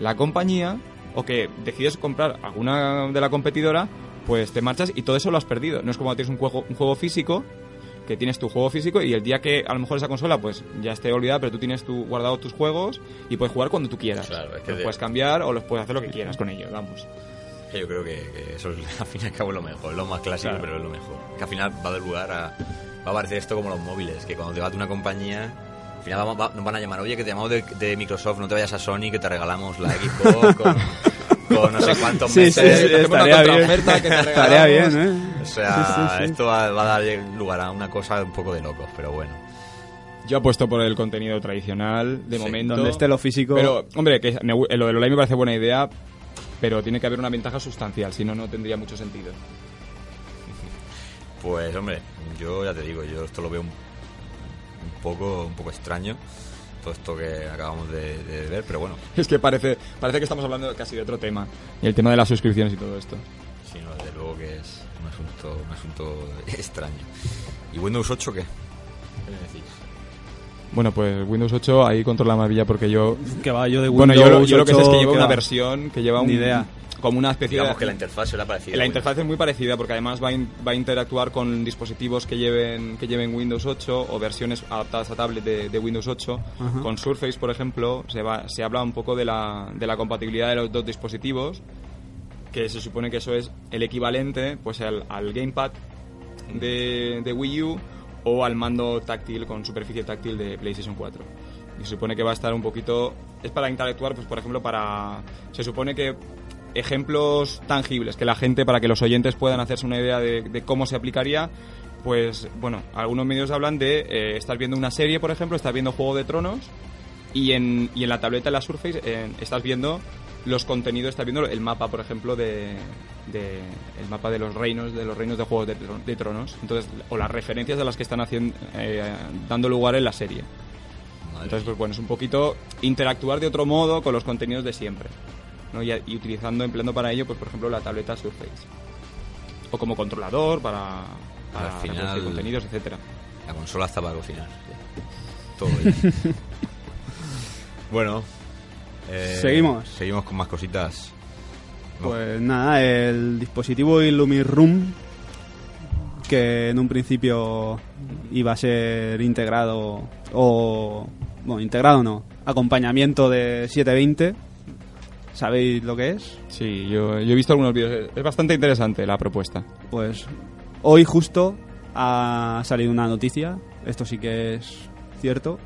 la compañía o que decides comprar alguna de la competidora, pues te marchas y todo eso lo has perdido. No es como tienes un juego, un juego físico, que tienes tu juego físico y el día que a lo mejor esa consola pues ya esté olvidada, pero tú tienes tu, guardado tus juegos y puedes jugar cuando tú quieras. Claro, es que los de- puedes cambiar o los puedes hacer lo que quieras con ellos, vamos. Yo creo que, que eso es, [laughs] al fin y al cabo es lo mejor, es lo más clásico, Claro. pero es lo mejor. Que al final va a dar lugar a. Va a parecer esto como los móviles, que cuando te vas de una compañía, al final nos van a llamar, oye, que te llamamos de, de Microsoft, no te vayas a Sony, que te regalamos la Xbox con, con no sé cuántos Sí, meses. sí, estaría bien. que te [laughs] Estaría bien. ¿eh? O sea, Sí, sí, sí. esto va, va a dar lugar a una cosa un poco de locos, pero bueno. Yo apuesto por el contenido tradicional, de Sí, momento. Donde esté lo físico... Pero, hombre, que me lo del online me parece buena idea, pero tiene que haber una ventaja sustancial, si no, no tendría mucho sentido. Pues hombre, yo ya te digo, yo esto lo veo un, un poco un poco extraño, todo esto que acabamos de, de ver, pero bueno, Es que parece, parece que estamos hablando casi de otro tema. Y el tema de las suscripciones y todo esto. sí, no, desde luego que es un asunto, un asunto [laughs] extraño. ¿Y Windows 8 qué? ¿Qué me decís? Bueno, pues Windows 8 ahí controla más villa porque yo... Que va, yo de Bueno, Windows yo, lo- yo lo que sé es que 8, lleva una va. versión que lleva un, Ni idea. Como una especie Digamos de... que la interfaz será parecida. La interfaz es muy parecida porque además va a, in- va a interactuar con dispositivos que lleven, que lleven Windows 8 o versiones adaptadas a tablet de, de Windows 8. Ajá. Con Surface, por ejemplo, se, va, se habla un poco de la, de la compatibilidad de los dos dispositivos, que se supone que eso es el equivalente pues al, al gamepad de, de Wii U o al mando táctil con superficie táctil de PlayStation 4. Y se supone que va a estar un poquito... Es para interactuar, pues por ejemplo, para... Se supone que ejemplos tangibles, que la gente, para que los oyentes puedan hacerse una idea de, de cómo se aplicaría, pues bueno, algunos medios hablan de... eh, estás viendo una serie, por ejemplo, estás viendo Juego de Tronos y en, y en la tableta de la Surface eh, estás viendo los contenidos, estás viendo el mapa, por ejemplo, de, de- el mapa de los reinos, de los reinos de Juegos de, de Tronos, entonces o las referencias de las que están haciendo, eh, dando lugar en la serie. Entonces, pues bueno, es un poquito interactuar de otro modo con los contenidos de siempre, ¿no? y, y utilizando, empleando para ello, pues por ejemplo, la tableta Surface o como controlador para, para Al final- contenidos, etcétera. La consola está para cocinar. Todo [laughs] bueno. eh, Seguimos. Seguimos con más cositas. No. Pues nada, el dispositivo Illumiroom, que en un principio iba a ser integrado, o. Bueno, integrado no, acompañamiento de 720. ¿Sabéis lo que es? Sí, yo, yo he visto algunos vídeos, es bastante interesante la propuesta. Pues hoy justo ha salido una noticia, esto sí que es cierto,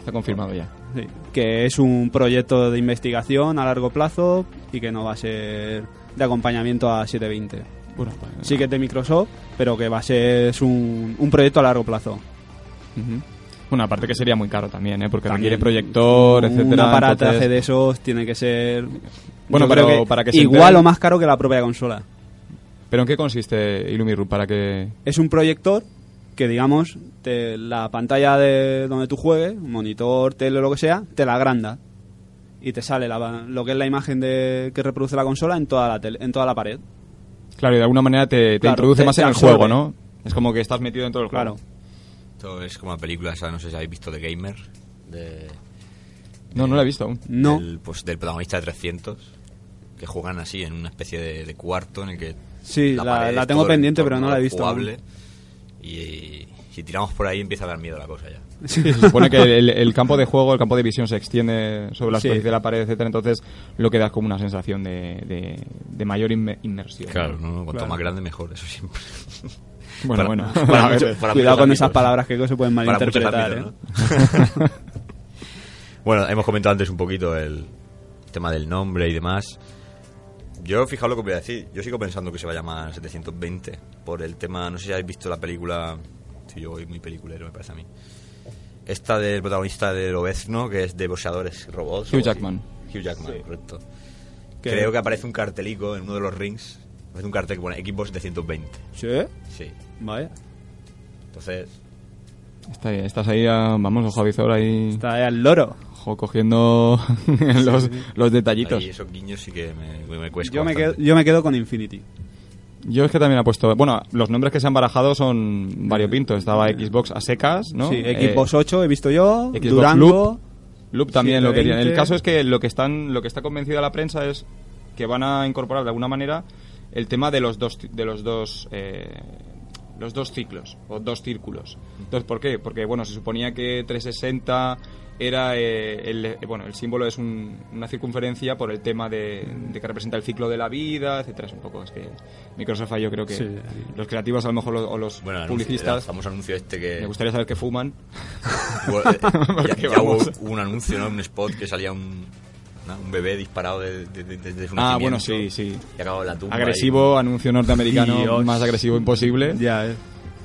Está confirmado ya. Sí, que es un proyecto de investigación a largo plazo y que no va a ser de acompañamiento a 720. Bueno, pues, Sí que es de Microsoft, pero que va a ser es un, un proyecto a largo plazo. Bueno, aparte que sería muy caro también, ¿eh? porque También. requiere proyector, etcétera. Un aparataje entonces- de esos tiene que ser Bueno, pero para que se igual enteren- o más caro que la propia consola. ¿Pero en qué consiste Illumiroom? Para que... Es un proyector que digamos te- la pantalla de donde tú juegues, monitor, tele o lo que sea, te la agranda y te sale la- lo que es la imagen de, que reproduce la consola en toda la tele- en toda la pared. Claro, y de alguna manera te, te Claro, introduce te- más en el absorbe. juego, ¿no? Es como que estás metido dentro del juego. Claro. Esto es como la película esa, no sé si habéis visto, de Gamer. De, No, no la he visto aún. No. Del, pues, del protagonista de 300. Que juegan así en una especie de, de cuarto en el que. Sí, la- la es tengo pendiente, pero no la he visto jugable. Y, si tiramos por ahí empieza a dar miedo la cosa ya. Sí, se supone que el, el campo de juego, el campo de visión se extiende sobre la Sí. superficie de la pared, etcétera, entonces lo que da es como una sensación de, de, de mayor inme- inmersión. Claro, ¿no? cuanto Claro. más grande mejor, eso siempre. Bueno, Para- bueno. para Cuidado con esas palabras que se pueden malinterpretar. ámbitos, ¿eh? ¿no? [laughs] bueno, hemos comentado antes un poquito el tema del nombre y demás. Yo, fijaos lo que voy a decir. Yo sigo pensando que se va a llamar 720 por el tema. No sé si habéis visto la película. Sí, yo voy muy peliculero, me parece a mí. Esta del protagonista de Lobezno, que es de boxeadores robots. Hugh así. Jackman. Hugh Jackman, correcto. Creo que aparece un cartelico en uno de los rings. Aparece un cartel que pone Xbox 720. Sí, Sí. Vaya. Entonces, Está ahí- estás ahí, a- vamos, ojo avizor ahí, Está ahí al loro. ojo, cogiendo [laughs] los, los detallitos. ahí esos guiños sí que me, me, cuesta Yo me, quedo, yo me quedo con Infinity. Yo es que también he puesto, bueno, los nombres que se han barajado son variopintos. Estaba Xbox a secas, ¿no? Sí, Eh, Xbox 8 he visto yo, Xbox Durango... Loop. Loop también lo querían. El 720. caso es que lo que están, lo que está convencida la prensa es que van a incorporar de alguna manera el tema de los dos, de los dos, eh, los dos ciclos o dos círculos. Entonces, ¿por qué? Porque bueno, se suponía que 360 era eh, el, eh, bueno, el símbolo es un- una circunferencia por el tema de, de que representa el ciclo de la vida, etcétera. Es un poco es que Microsoft yo creo que Sí. los creativos a lo mejor lo- o los Bueno, publicistas famoso anuncio este que me gustaría saber que fuman. hubo- eh, [laughs] ya, Porque ya hubo vamos. un anuncio, ¿no? Un spot que salía un, ¿no? un bebé disparado de- de- de- desde su Ah, bueno, sí, sí. Y la tumba. Agresivo, anuncio norteamericano Dios. más agresivo imposible. Ya, eh.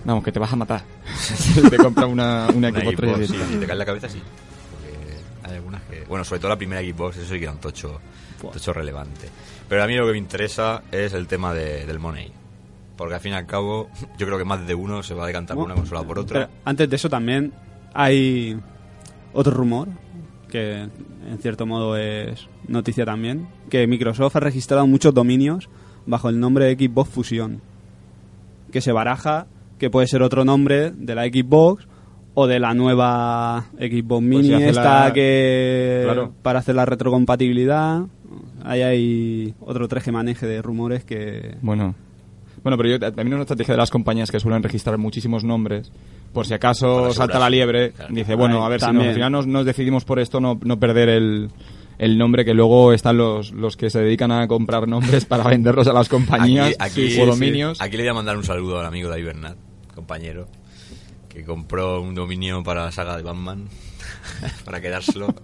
Vamos, que te vas a matar. [laughs] [laughs] te compra una, una una Xbox Xbox, 360. sí, si te cae la cabeza, sí. Porque hay algunas que... Bueno, sobre todo la primera Xbox, eso sí que era un tocho, tocho relevante. Pero a mí lo que me interesa es el tema de- del money. Porque al fin y al cabo, [laughs] yo creo que más de uno se va a decantar por una consola o por otra. Pero antes de eso también hay otro rumor, que en cierto modo es noticia también, que Microsoft ha registrado muchos dominios bajo el nombre de Xbox Fusión, que se baraja que puede ser otro nombre de la Xbox o de la nueva Xbox Mini si hace esta la- que Claro. para hacer la retrocompatibilidad. Ahí hay otro tres que maneje de rumores que Bueno. Bueno, pero yo, también es una estrategia de las compañías que suelen registrar muchísimos nombres. Por si acaso Para salta la liebre, Claro. dice, bueno, a ver, si también. nos, al final nos, nos decidimos por esto, no, no perder el, el nombre, que luego están los, los que se dedican a comprar nombres para venderlos a las compañías Aquí- aquí- o dominios. Aquí le voy a mandar un saludo al amigo David Bernat, compañero, que compró un dominio para la saga de Batman, [laughs] para quedárselo. [laughs]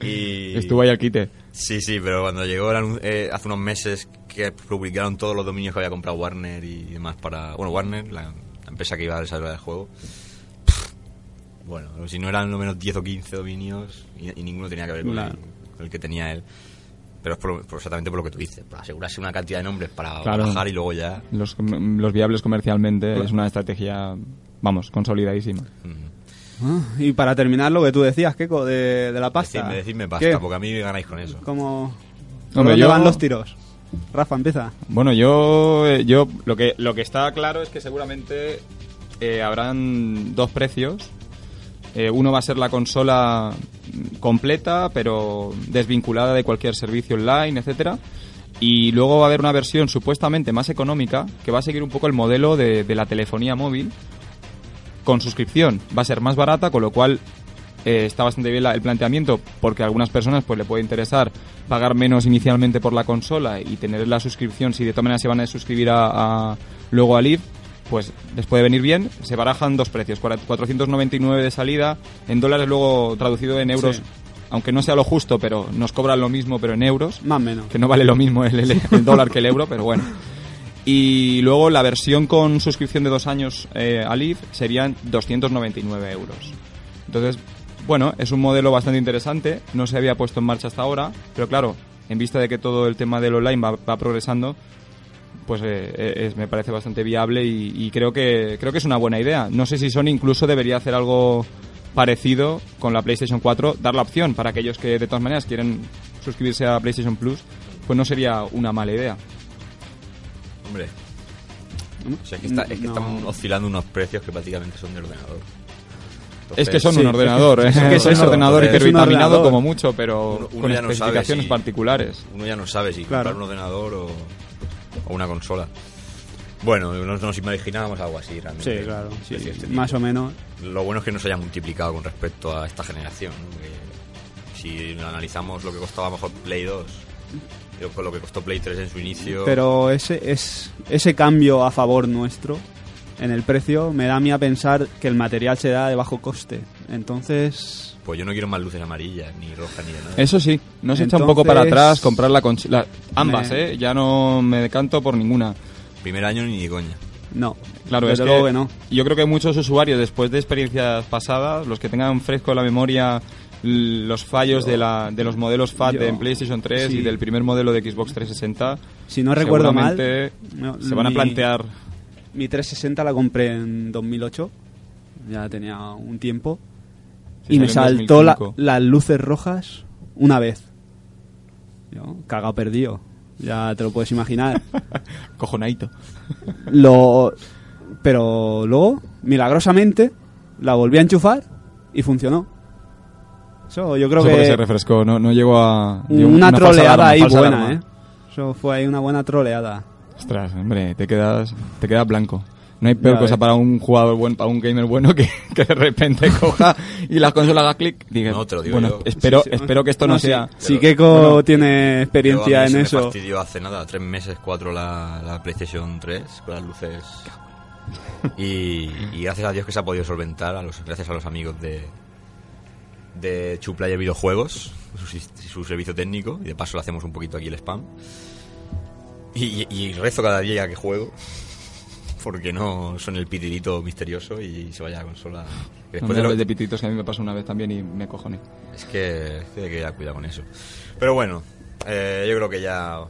y... Estuvo ahí al quite. Sí, sí, pero cuando llegó el eh, hace unos meses que publicaron todos los dominios que había comprado Warner y demás para... Bueno, Warner, la, la empresa que iba a desarrollar el juego. Bueno, si no eran lo menos 10 o 15 dominios y, y ninguno tenía que ver con, Claro. el, con el que tenía él. Pero es por- por exactamente por lo que tú dices, para asegurarse una cantidad de nombres para Claro. bajar y luego ya... Los, los viables comercialmente es una estrategia, vamos, consolidadísima. mm, Y para terminar, lo que tú decías, Keiko, de, de la pasta. Decidme, decidme pasta, ¿Qué? porque a mí me ganáis con eso. ¿Cómo, ¿Por Hombre, dónde yo- van los tiros? Rafa, empieza. Bueno, yo, eh, yo lo que lo que está claro es que seguramente eh, habrán dos precios. Eh, uno va a ser la consola completa, pero desvinculada de cualquier servicio online, etcétera. Y luego va a haber una versión supuestamente más económica que va a seguir un poco el modelo de, de la telefonía móvil con suscripción. Va a ser más barata, con lo cual eh, está bastante bien la- el planteamiento porque a algunas personas pues le puede interesar pagar menos inicialmente por la consola y tener la suscripción si de todas maneras se van a suscribir a, a- luego a Live pues les puede venir bien se barajan dos precios cuara- 499 de salida en dólares luego traducido en euros Sí. aunque no sea lo justo pero nos cobran lo mismo pero en euros Más o menos. que no vale lo mismo el, el- el dólar que el euro, pero bueno. [laughs] Y luego la versión con suscripción de dos años eh, a Live serían 299 euros. Entonces, bueno, es un modelo bastante interesante, no se había puesto en marcha hasta ahora, pero claro, en vista de que todo el tema del online va, va progresando, pues eh, es- me parece bastante viable y, y creo que creo que es una buena idea. No sé si Sony incluso debería hacer algo parecido con la PlayStation 4, dar la opción para aquellos que de todas maneras quieren suscribirse a PlayStation Plus, pues no sería una mala idea. Hombre. O sea, es que, está- es que No. están oscilando unos precios que prácticamente son de ordenador. Es que son Sí, un ordenador, es que es un ordenador hipervitaminado como mucho, pero Uno- uno con ya no especificaciones si- particulares. Uno ya no sabe si Claro. comprar un ordenador o, o una consola. Bueno, nos, nos imaginábamos algo así realmente. Sí, claro. sí, este más tipo. o menos. Lo bueno es que no se haya multiplicado con respecto a esta generación. ¿no? Si analizamos lo que costaba mejor Play 2 Pero con lo que costó Play 3 en su inicio. Pero ese, es, ese cambio a favor nuestro en el precio me da a mí a pensar que el material será de bajo coste. Entonces, Pues yo no quiero más luces amarillas, ni rojas, ni de nada. Eso sí, no se echa un poco para atrás comprar la conch- la- ambas, Me- ¿eh? Ya no me decanto por ninguna. Primer año ni coña. no. Claro, desde es luego que que no. yo creo que muchos usuarios, después de experiencias pasadas, los que tengan fresco la memoria los fallos de, la, de los modelos FAT yo- de en PlayStation 3 sí. y del primer modelo de Xbox 360, Si no recuerdo mal, no, se van a plantear... Mi 360 la compré en 2008, ya tenía un tiempo, Sí, y me saltó la- 2005. las luces rojas una vez. Yo, cagado perdido, ya te lo puedes imaginar. [laughs] Cojonadito. lo, pero luego, milagrosamente, la volví a enchufar y funcionó. Eso yo creo Eso que se refrescó, no, no llegó a... una, falsa troleada alarma, ahí buena, alarma. ¿eh? Eso fue ahí una buena troleada. Ostras, hombre, te quedas, te quedas blanco. No hay peor Ya cosa ves. para un jugador bueno, para un gamer bueno que, [laughs] que de repente [laughs] coja y la consola haga clic. Diga, No, te lo digo bueno, yo. espero, Sí, sí. espero que esto no, sí, sea. Si Pero- Keiko bueno, tiene Yo experiencia a mí en se eso. Me fastidió hace nada, tres meses, cuatro la, la PlayStation 3 con las luces. Y, y gracias a Dios que se ha podido solventar, a los, gracias a los amigos de de Chuplayer Videojuegos, su, su servicio técnico, y de paso le hacemos un poquito aquí el spam. Y, y rezo cada día que juego, [laughs] porque no son el pitirito misterioso y se vaya a la consola. No Después me de lo- de pititos que a mí me pasó una vez también y me cojoné. es que, es que hay que tener cuidado con eso. Pero bueno, eh, yo creo que ya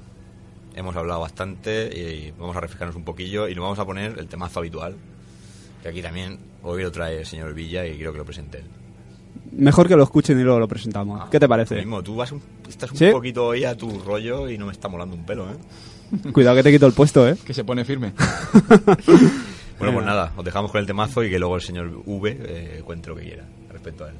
hemos hablado bastante y vamos a refrescarnos un poquillo y nos vamos a poner el temazo habitual. Que aquí también hoy lo trae el señor Villa y quiero que lo presente él. Mejor que lo escuchen y luego lo presentamos. ¿Qué te Lo parece? mismo, tú vas un- estás un ¿Sí? poquito hoy a tu rollo y no me está molando un pelo, ¿eh? [laughs] Cuidado que te quito el puesto, ¿eh? Que se pone firme. [laughs] Bueno, pues nada, os dejamos con el temazo y que luego el señor V eh, cuente lo que quiera respecto a él.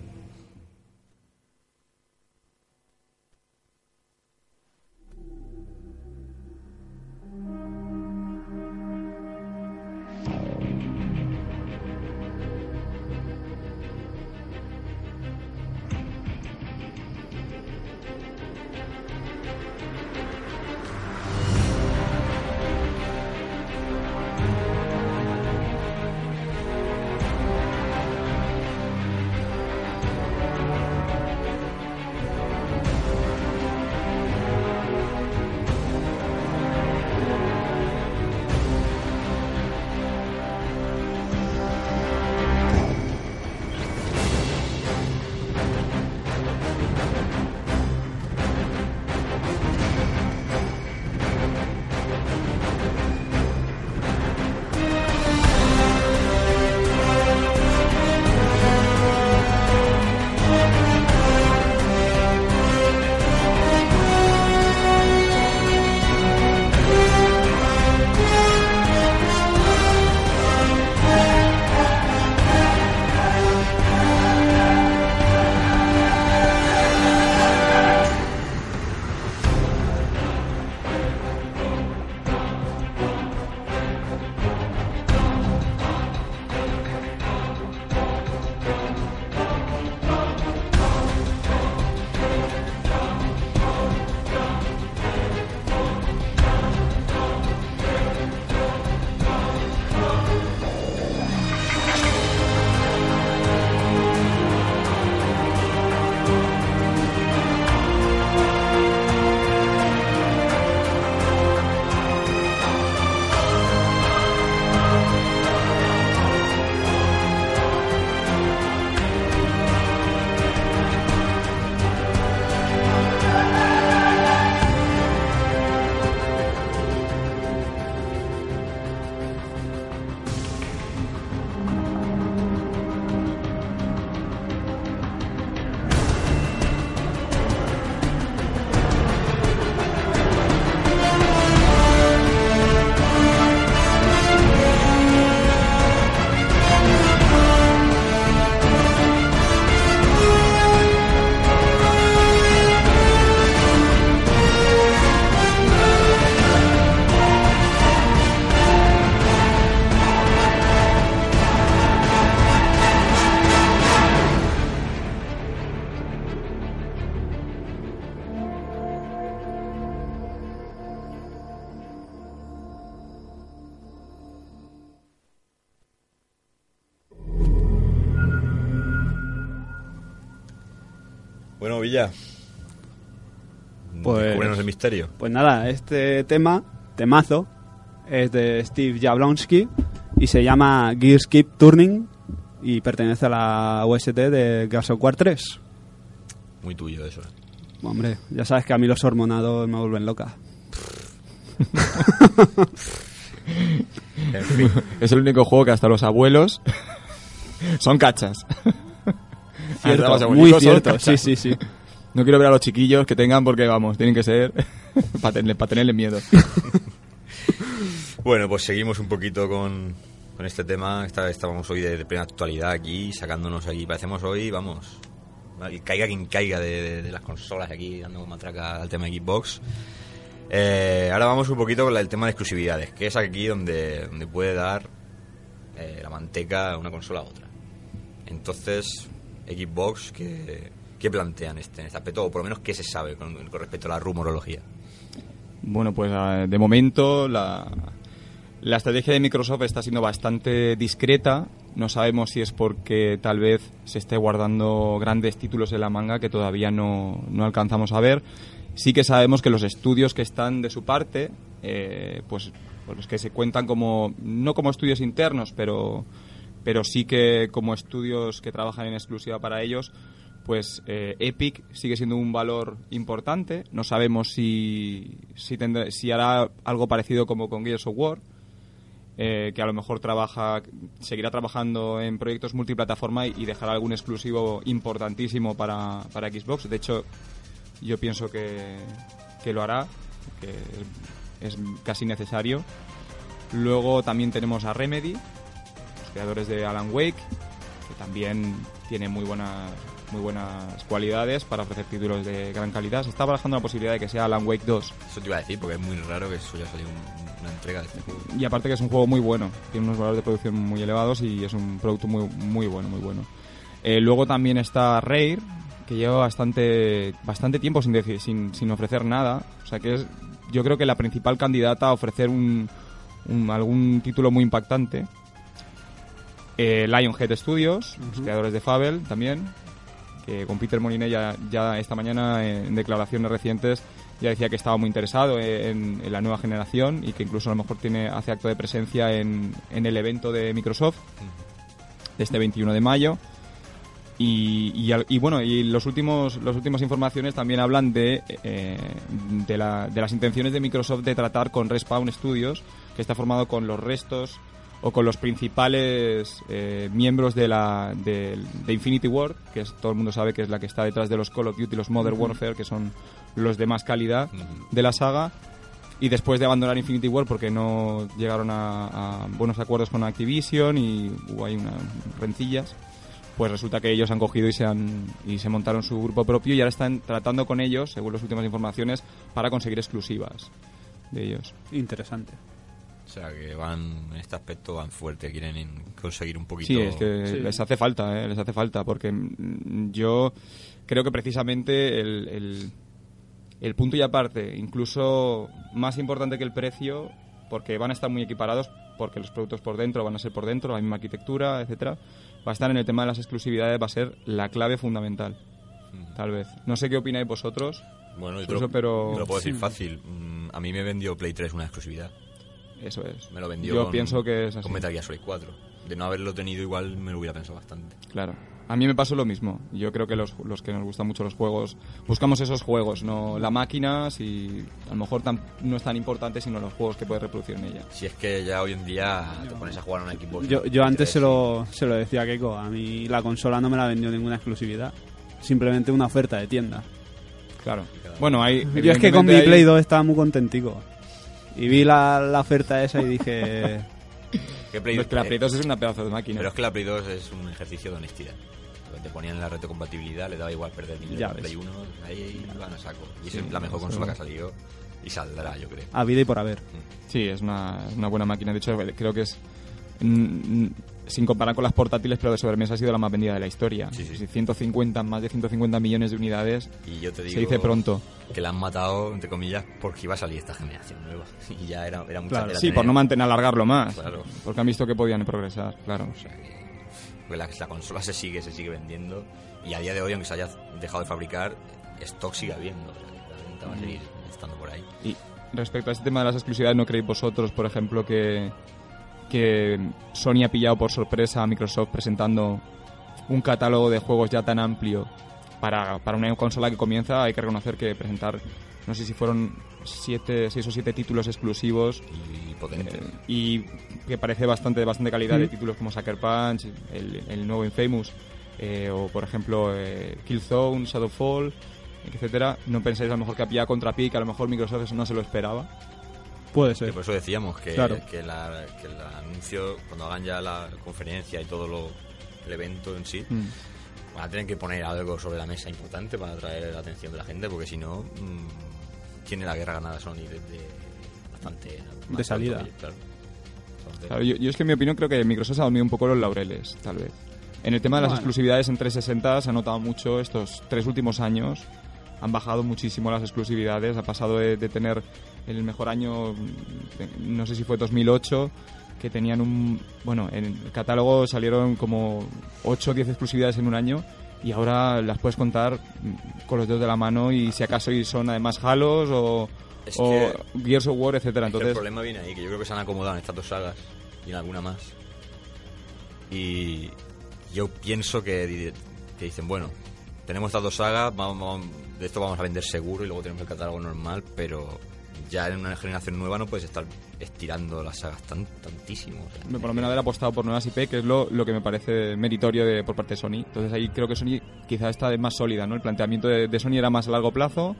Villa. Pues- Descúbrenos el misterio. Pues nada, este tema, temazo, es de Steve Jablonsky y se llama Gears Keep Turning y pertenece a la OST de Gears of War 3. Muy tuyo eso. Hombre, ya sabes que a mí los hormonados me vuelven loca. [laughs] En fin. Es el único juego que hasta los abuelos son cachas. Los Cierto, muy cierto, cachas. sí, sí, sí. No quiero ver a los chiquillos que tengan porque, vamos, tienen que ser [laughs] para tenerle, miedo. [laughs] Bueno, pues seguimos un poquito con, con este tema. Esta, estábamos hoy de, plena actualidad aquí, sacándonos aquí. Parecemos hoy, vamos, caiga quien caiga de, las consolas aquí, dando matraca al tema de Xbox. Eh, ahora vamos un poquito con el tema de exclusividades, que es aquí donde, donde puede dar eh, la manteca una consola a otra. Entonces, Xbox, ¿qué, qué plantean este, en este aspecto? O por lo menos, ¿qué se sabe con, respecto a la rumorología? Bueno, pues ah, de momento la, la estrategia de Microsoft está siendo bastante discreta. No sabemos si es porque tal vez se esté guardando grandes títulos en la manga que todavía no, no alcanzamos a ver. Sí que sabemos que los estudios que están de su parte, eh, pues, pues los que se cuentan como, no como estudios internos, pero, pero sí que como estudios que trabajan en exclusiva para ellos, pues eh, Epic sigue siendo un valor importante. No sabemos si, si, tendrá- si hará algo parecido como con Gears of War, eh, que a lo mejor trabaja, seguirá trabajando en proyectos multiplataforma y, dejará algún exclusivo importantísimo para, para Xbox. De hecho, yo pienso que, que lo hará, que es casi necesario. Luego también tenemos a Remedy, los creadores de Alan Wake, que también tiene muy buenas muy buenas cualidades para ofrecer títulos de gran calidad. Se está barajando la posibilidad de que sea Alan Wake 2. Eso te iba a decir, porque es muy raro que eso haya salido un- una entrega de este juego. Y aparte que es un juego muy bueno, tiene unos valores de producción muy elevados y es un producto muy, muy bueno, muy bueno. Eh, luego también está Rare, que lleva bastante, bastante tiempo sin, decir, sin, sin ofrecer nada. O sea que es, yo creo que la principal candidata a ofrecer un, un- algún título muy impactante. Eh, Lionhead Studios, los creadores de Fable también, con Peter Molineux ya, ya esta mañana en declaraciones recientes ya decía que estaba muy interesado en, la nueva generación y que incluso a lo mejor tiene hace acto de presencia en, en el evento de Microsoft de este 21 de mayo. Y, y bueno, y los últimos, las últimas informaciones también hablan de, eh, de las intenciones de Microsoft de tratar con Respawn Studios, que está formado con los restos o con los principales eh, miembros de la de, de Infinity Ward, que es, todo el mundo sabe que es la que está detrás de los Call of Duty, los Modern Warfare, que son los de más calidad de la saga. Y después de abandonar Infinity Ward porque no llegaron a, a buenos acuerdos con Activision y hubo ahí unas rencillas, pues resulta que ellos han cogido y se, han, y se montaron su grupo propio y ahora están tratando con ellos, según las últimas informaciones, para conseguir exclusivas de ellos. Interesante. O sea, que van, en este aspecto van fuerte, quieren conseguir un poquito... Sí, es que Sí. les hace falta, ¿eh? les hace falta, porque mm, yo creo que precisamente el, el, el punto y aparte, incluso más importante que el precio, porque van a estar muy equiparados, porque los productos por dentro van a ser por dentro, la misma arquitectura, etcétera, va a estar en el tema de las exclusividades, va a ser la clave fundamental, tal vez. No sé qué opináis vosotros. Bueno, yo te lo, eso, pero- te lo puedo decir sí. fácil. Mm, A mí me vendió Play 3 una exclusividad. Eso es. Me lo vendió Yo con, pienso que es así. con Metal Gear Solid 4. De no haberlo tenido igual me lo hubiera pensado bastante. Claro. A mí me pasó lo mismo. Yo creo que los, los que nos gustan mucho los juegos, buscamos esos juegos, no la máquina, si a lo mejor tan- no es tan importante, sino los juegos que puedes reproducir en ella. Si es que ya hoy en día te pones a jugar a un equipo... Yo, yo antes se lo, se lo decía a Keiko, a mí la consola no me la vendió ninguna exclusividad. Simplemente una oferta de tienda. Claro. Bueno, hay. Yo es que con mi Play hay- 2 estaba muy contentico. Y vi la, la oferta esa y dije... [laughs] Que Play- No, es que la eh, Play 2 es una pedazo de máquina. Pero es que la Play 2 es un ejercicio de honestidad. Te ponían la retrocompatibilidad, le daba igual perder dinero Ya ves. Play 1, ahí van a saco. Y es la mejor consola que ha salido y saldrá, yo creo. A vida y por haber. Sí, es una, es una buena máquina. De hecho, creo que es. Mm, mm, sin comparar con las portátiles, pero de sobremesa ha sido la más vendida de la historia. Sí, sí. Si 150, más de 150 millones de unidades. Y yo te digo Se dice pronto. que la han matado, entre comillas, porque iba a salir esta generación nueva. [laughs] Y ya era, era mucha Claro. Sí, tener. por no mantener, alargarlo más. Claro. Porque han visto que podían progresar, claro. O sea que- la, la consola se sigue, se sigue vendiendo y a día de hoy, aunque se haya dejado de fabricar, stock sigue habiendo. O sea, que la venta va a seguir estando por ahí. Y respecto a este tema de las exclusividades, ¿no creéis vosotros, por ejemplo, que, que Sony ha pillado por sorpresa a Microsoft presentando un catálogo de juegos ya tan amplio para, para una consola que comienza? Hay que reconocer que presentar, no sé si fueron siete, seis o siete títulos exclusivos Y eh, y que parece bastante bastante calidad de títulos como Sucker Punch, el, el nuevo Infamous, eh, o por ejemplo eh, Killzone, Shadowfall, etcétera. ¿No pensáis a lo mejor que ha pillado contra a lo mejor Microsoft eso no se lo esperaba? Puede Que ser. por eso decíamos que, Claro. que, la- que el anuncio, cuando hagan ya la conferencia y todo lo, el evento en sí, Mm. van a tener que poner algo sobre la mesa importante para atraer la atención de la gente, porque si no, mm, tiene la guerra ganada Sony desde bastante... De salida. que- claro. Entonces, Claro, yo, yo es que en mi opinión creo que Microsoft se ha dormido un poco los laureles, tal vez. En el tema de las Bueno. exclusividades en 360 se ha notado mucho estos tres últimos años. Han bajado muchísimo las exclusividades. Ha pasado de, de tener el mejor año, mm, no sé si fue 2008, que tenían un... Bueno, en el catálogo salieron como 8 o 10 exclusividades en un año y ahora las puedes contar mm, con los dedos de la mano y si acaso y son además Halos o, Es o que- Gears of War, etcétera. Entonces, el problema viene ahí, que yo creo que se han acomodado en estas dos sagas y en alguna más. Y yo pienso que, que dicen, bueno, tenemos estas dos sagas, vamos, de esto vamos a vender seguro y luego tenemos el catálogo normal, pero ya en una generación nueva no puedes estar estirando las sagas tan, tantísimo. o sea, Me- por lo menos haber apostado por nuevas IP, que es lo, lo que me parece meritorio de, por parte de Sony. Entonces ahí creo que Sony quizá está más sólida, ¿no? El planteamiento de, de Sony era más a largo plazo,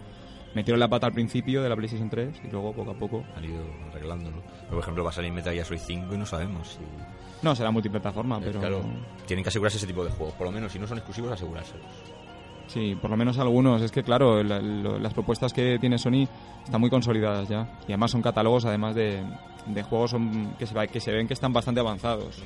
metieron la pata al principio de la PlayStation 3 y luego poco a poco... han ido arreglándolo. Pero, por ejemplo, va a salir Metal Gear Solid 5 y no sabemos si... No, será multiplataforma, Eh, pero... Claro, tienen que asegurarse ese tipo de juegos, por lo menos si no son exclusivos, asegurárselos. Sí, por lo menos algunos. Es que, claro, la- lo- las propuestas que tiene Sony están muy consolidadas ya. Y además son catálogos, además de, de juegos son- que, se, va- que se ven que están bastante avanzados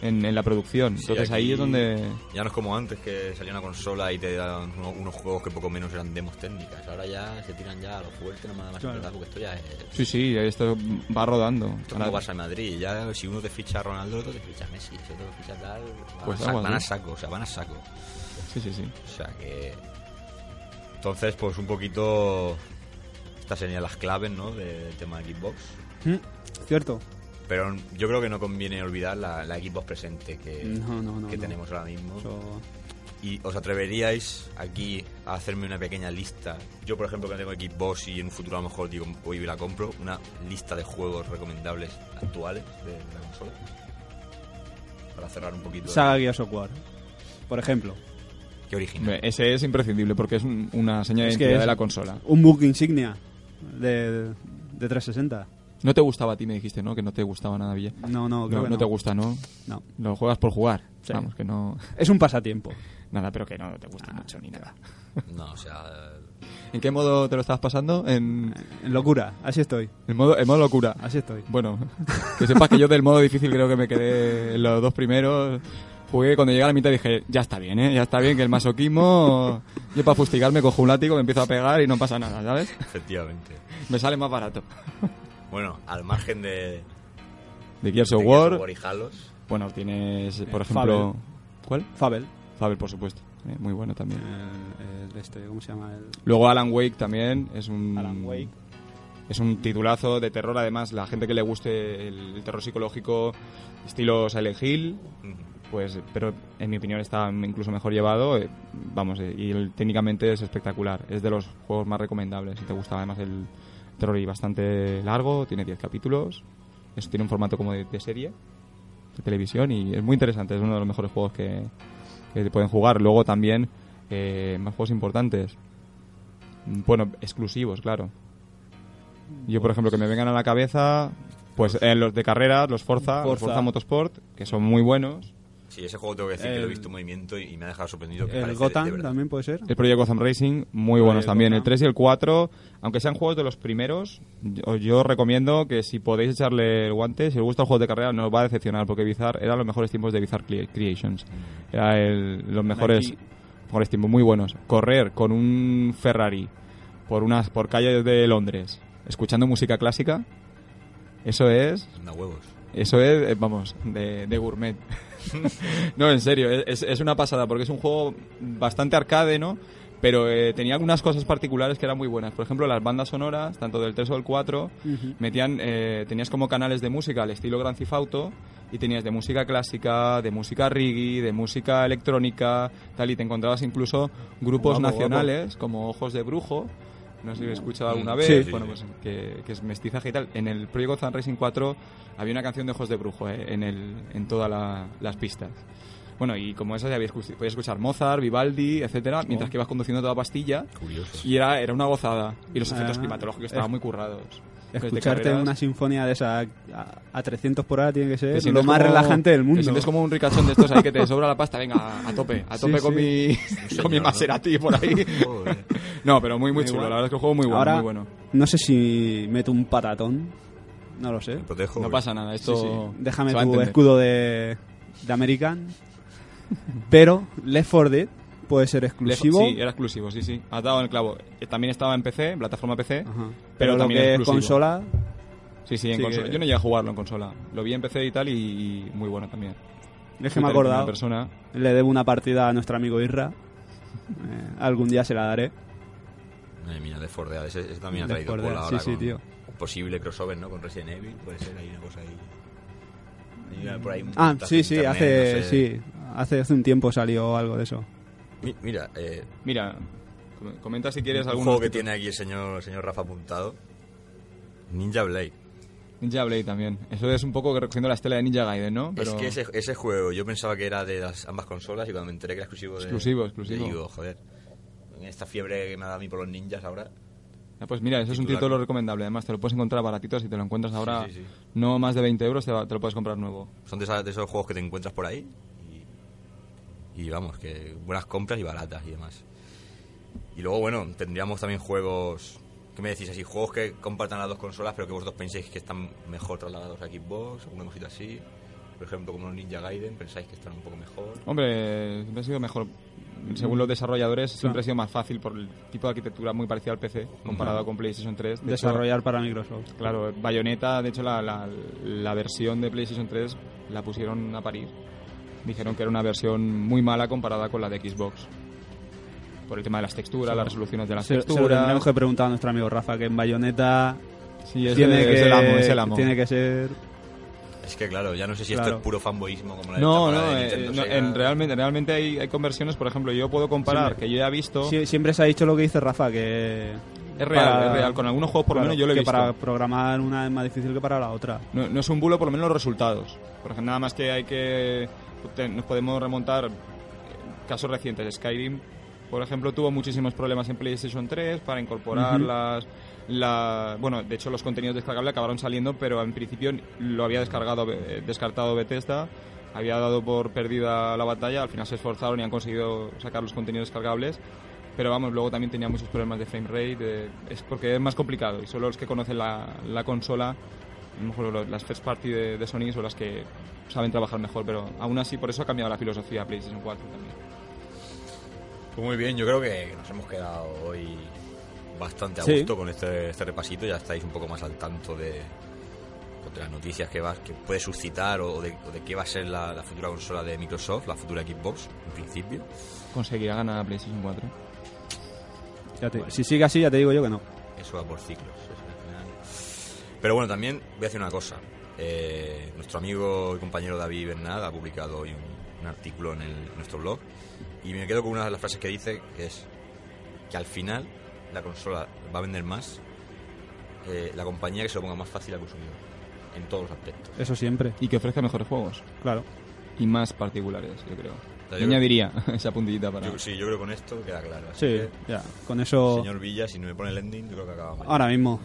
en, en la producción. Sí, Entonces ahí es donde... Ya no es como antes, que salía una consola y te daban uno- unos juegos que poco menos eran demos técnicas. Ahora ya se tiran ya a lo fuerte, no más Claro. porque esto ya es... Sí, sí, esto va rodando. Esto es como Barça en Madrid. Ya si uno te ficha a Ronaldo, otro te ficha a Messi. Si otro te ficha a tal... Van, Pues a, sa- algo van a saco, o sea, van a saco. Sí, sí, sí. O sea que... Entonces, pues un poquito... Estas serían las claves, ¿no? de- Del tema de Xbox. Mm, Cierto. Pero yo creo que no conviene olvidar la, la Xbox presente que, No, no, no, que no. tenemos ahora mismo. ¿Y os atreveríais aquí a hacerme una pequeña lista? Yo, por ejemplo, que tengo Xbox y en un futuro a lo mejor digo, hoy la compro, una lista de juegos recomendables actuales de la consola. Para cerrar un poquito. Saga Gears of War, por ejemplo. Qué original. Hombre, Ese es imprescindible porque es un- una señal de Es que identidad es- de la consola. Un book insignia de, de 360. No te gustaba a ti, me dijiste, ¿no? Que no te gustaba nada, Villa. No, no, creo No, que no no. te gusta, ¿no? No. Lo juegas por jugar. Sí. Vamos, que no... [laughs] Es un pasatiempo. Nada, pero que no te gusta mucho ni nada. No, o sea. [laughs] ¿En qué modo te lo estabas pasando? En, En locura, así estoy. en modo, en modo locura. Así estoy. Bueno, [laughs] que sepas que yo del modo difícil creo que me quedé en los dos primeros. Jugué cuando llegué a la mitad dije, ya está bien, ¿eh? Ya está bien que el masoquismo... [laughs] Yo para fustigarme cojo un látigo, me empiezo a pegar y no pasa nada, ¿sabes? Efectivamente. Me sale más barato. [laughs] Bueno, al margen de. De Gears of Gears War, y Halos. bueno, tienes, por Eh, ejemplo... ¿Cuál? Fabel. Fabel, por supuesto. Eh, muy bueno también. El, el este, ¿Cómo se llama? El Luego Alan Wake también es un... Alan Wake. Es un titulazo de terror, además, la gente que le guste el, el terror psicológico estilo Silent Hill. Pues pero en mi opinión está incluso mejor llevado eh, vamos eh, y el- técnicamente es espectacular. Es de los juegos más recomendables. Si te gusta además el terror y bastante largo tiene 10 capítulos eso tiene un formato como de, de serie de televisión y es muy interesante. Es uno de los mejores juegos que, que te pueden jugar. Luego también eh, más juegos importantes. Bueno exclusivos claro. Yo por ejemplo que me vengan a la cabeza pues eh, los de carreras los Forza, los Forza. Forza Motorsport que son muy buenos Sí, ese juego tengo que decir que lo he visto en movimiento y me ha dejado sorprendido. Que el parece de- de Gotham también puede ser. El Project Gotham Racing, muy buenos también. El Gotham. 3 y el 4, aunque sean juegos de los primeros, yo, yo recomiendo que si podéis echarle el guante, si os gusta el juego de carrera, no os va a decepcionar, porque Bizarre eran los mejores tiempos de Bizarre Cre- Creations. Era el- los mejores, mejores tiempos, muy buenos. Correr con un Ferrari por unas por calles de Londres, escuchando música clásica, eso es huevos. Eso es, eh, vamos, de, de gourmet. No, en serio, es, es una pasada porque es un juego bastante arcade, ¿no? Pero eh, tenía algunas cosas particulares que eran muy buenas. Por ejemplo, las bandas sonoras, tanto del 3 o del 4, metían, eh, tenías como canales de música al estilo Grand Theft Auto y tenías de música clásica, de música reggae, de música electrónica, tal, y te encontrabas incluso grupos Guapo, nacionales como Ojos de Brujo, no sé si lo he escuchado alguna vez, Sí. bueno, pues que, que es mestizaje y tal. En el Project Gotham Racing 4 había una canción de Ojos de Brujo eh, en, el, en todas la- las pistas. Bueno, y como esas ya podías escuchar Mozart, Vivaldi, etcétera, mientras que ibas conduciendo toda pastilla. Curioso. Y era, era una gozada. Y los efectos Ah, climatológicos estaban es- muy currados. Desde Escucharte carreras, una sinfonía de esa a, a 300 por hora tiene que ser lo más como- relajante del mundo. Te sientes como un ricachón de estos ahí que te sobra la pasta. Venga, a tope, a [laughs] Sí, tope con, sí. mi, señor, con mi. Maserati por ahí. [laughs] Joder. No, pero muy, muy chulo. igual. La verdad es que el juego es muy bueno. Ahora, muy bueno. no sé si meto un patatón. No lo sé. Protejo. No pasa nada. Esto Sí, sí. Déjame tu escudo de, de American. Pero Left 4 Dead puede ser exclusivo. Sí, era exclusivo, sí, sí. Has dado en el clavo. Eh, También estaba en PC, en plataforma PC. Ajá. Pero, Pero, lo también que es exclusivo. consola, Sí, sí, en Sí, consola. que- Yo no llegué a jugarlo en consola. Lo vi en PC y tal y, y muy bueno también. es que me he acordado. persona. Le debo una partida a nuestro amigo Irra. Eh, algún día se la daré. Madre mía, de Fordead. Ese, ese también ha traído 4 Dead, cola ahora sí, sí, tío. posible crossover, ¿no? Con Resident Evil. Puede ser ahí una cosa ahí. Hay una por ahí un Ah, sí, sí, internet, hace, no sé. sí, hace, hace un tiempo salió algo de eso. Mi- Mira, eh, Mira, com- comenta si quieres un algún juego que tiene aquí el señor, el señor Rafa apuntado. Ninja Blade. Ninja Blade también. Eso es un poco recogiendo la estela de Ninja Gaiden, ¿no? Pero Es que ese, ese juego yo pensaba que era de las ambas consolas y cuando me enteré que era exclusivo de... Exclusivo, exclusivo. Digo, joder, en esta fiebre que me ha dado a mí por los ninjas ahora... Ah, pues mira, eso es un título recomendable. Además, te lo puedes encontrar baratito si te lo encuentras ahora. sí, sí. No más de 20 euros, te, va- te lo puedes comprar nuevo. Son de, esas- de esos juegos que te encuentras por ahí y, y vamos, que buenas compras y baratas y demás. Y luego, bueno, tendríamos también juegos... ¿Qué me decís así? Juegos que compartan las dos consolas pero que vosotros penséis que están mejor trasladados a Xbox, alguna cosita así. Por ejemplo, como los Ninja Gaiden, pensáis que están un poco mejor. Hombre, siempre ha sido mejor. Según los desarrolladores, siempre ha sido más fácil por el tipo de arquitectura muy parecida al PC comparado con PlayStation 3. De hecho, Desarrollar para Microsoft. Claro, Bayonetta, de hecho, la, la, la versión de PlayStation 3 la pusieron a parir. Dijeron que era una versión muy mala comparada con la de Xbox. Por el tema de las texturas, las resoluciones de las Se, se lo texturas. tendremos que preguntar a nuestro amigo Rafa, que en Bayonetta Sí, es, tiene, es que, el amo, es el amo. tiene que ser... Es que claro, ya no sé si esto Claro. es puro fanboyismo como la No, no, de eh, Nintendo no, Sega. en, realmente, realmente hay, hay conversiones, por ejemplo, yo puedo comparar, Siempre. que yo ya he visto, Sie- siempre se ha dicho lo que dice Rafa, que... es real, para- es real, con algunos juegos por lo claro, menos yo lo he que visto. para programar una es más difícil que para la otra. No, no es un bulo, por lo menos los resultados. Por ejemplo, nada más que hay que. Nos podemos remontar eh, casos recientes. Skyrim, por ejemplo, tuvo muchísimos problemas en PlayStation 3 para incorporar Ujú. las. La, bueno, de hecho, los contenidos descargables acabaron saliendo, pero en principio lo había descargado, eh, descartado Bethesda. Había dado por perdida la batalla. Al final se esforzaron y han conseguido sacar los contenidos descargables. Pero vamos, luego también tenía muchos problemas de frame rate. de- es porque es más complicado y solo los que conocen la, la consola a lo mejor las first party de, de Sony son las que saben trabajar mejor, pero aún así por eso ha cambiado la filosofía PlayStation 4 también. Pues muy bien, yo creo que nos hemos quedado hoy bastante a Sí. gusto con este, este repasito. Ya estáis un poco más al tanto de, pues, de las noticias que, va, que puede suscitar o de, o de qué va a ser la, la futura consola de Microsoft, la futura Xbox, en principio. Conseguirá ganar a PlayStation 4. Ya te- Si sigue así, ya te digo yo que no. Eso va por ciclos. Pero bueno, también voy a decir una cosa. Eh, nuestro amigo y compañero David Bernard ha publicado hoy un, un artículo en, el- en nuestro blog y me quedo con una de las frases que dice, que es que al final la consola va a vender más eh, la compañía que se lo ponga más fácil al consumidor, en todos los aspectos. Eso siempre, Y que ofrezca mejores juegos claro. y más particulares, yo creo. sea, Yo añadiría [laughs] esa puntilla para... Yo, sí, yo creo que con esto queda claro. Así Sí, que, ya. Con eso, señor Villa, si no me pone el ending, yo creo que acaba mal. ahora mismo.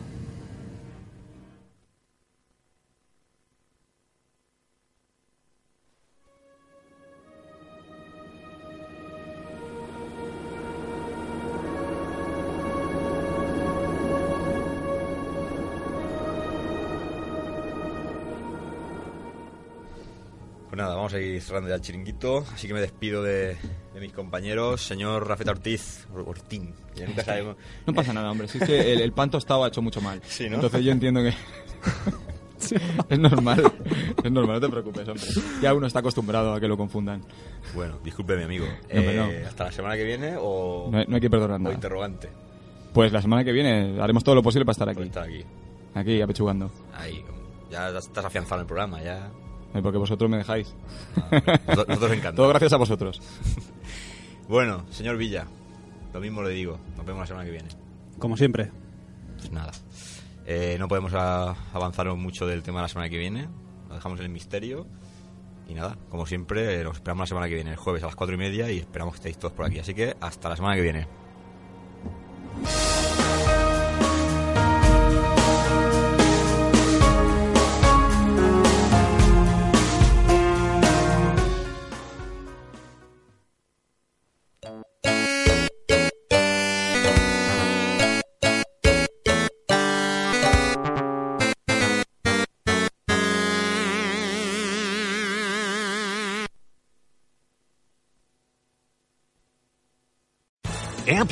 Pues nada, vamos a ir cerrando ya el chiringuito, así que me despido de, de mis compañeros. Señor Rafeta Ortiz, Or- Ortín, que ya nunca sabemos. No pasa nada, hombre. Si es que el, el pan tostado ha hecho mucho mal. [laughs] Sí, ¿no? Entonces yo entiendo que... [laughs] [laughs] es normal. Es normal, no te preocupes, hombre. Ya uno está acostumbrado a que lo confundan. Bueno, disculpe, mi amigo. no. Eh, ¿Hasta la semana que viene o, No hay, no hay que perdonar o nada. interrogante? Pues la semana que viene haremos todo lo posible para estar Por aquí. estar aquí. Aquí, apechugando. Ahí, ya estás afianzado en el programa, ya. Eh, Porque vosotros me dejáis. Nosotros nosotros encantados. [laughs] Todo gracias a vosotros. [laughs] Bueno, señor Villa, lo mismo le digo. Nos vemos la semana que viene. Como siempre. Pues nada. Eh, no podemos avanzar mucho del tema de la semana que viene. Lo dejamos en el misterio. Y nada, como siempre, eh, nos esperamos la semana que viene, el jueves a las cuatro y media, y esperamos que estéis todos por aquí. Así que hasta la semana que viene.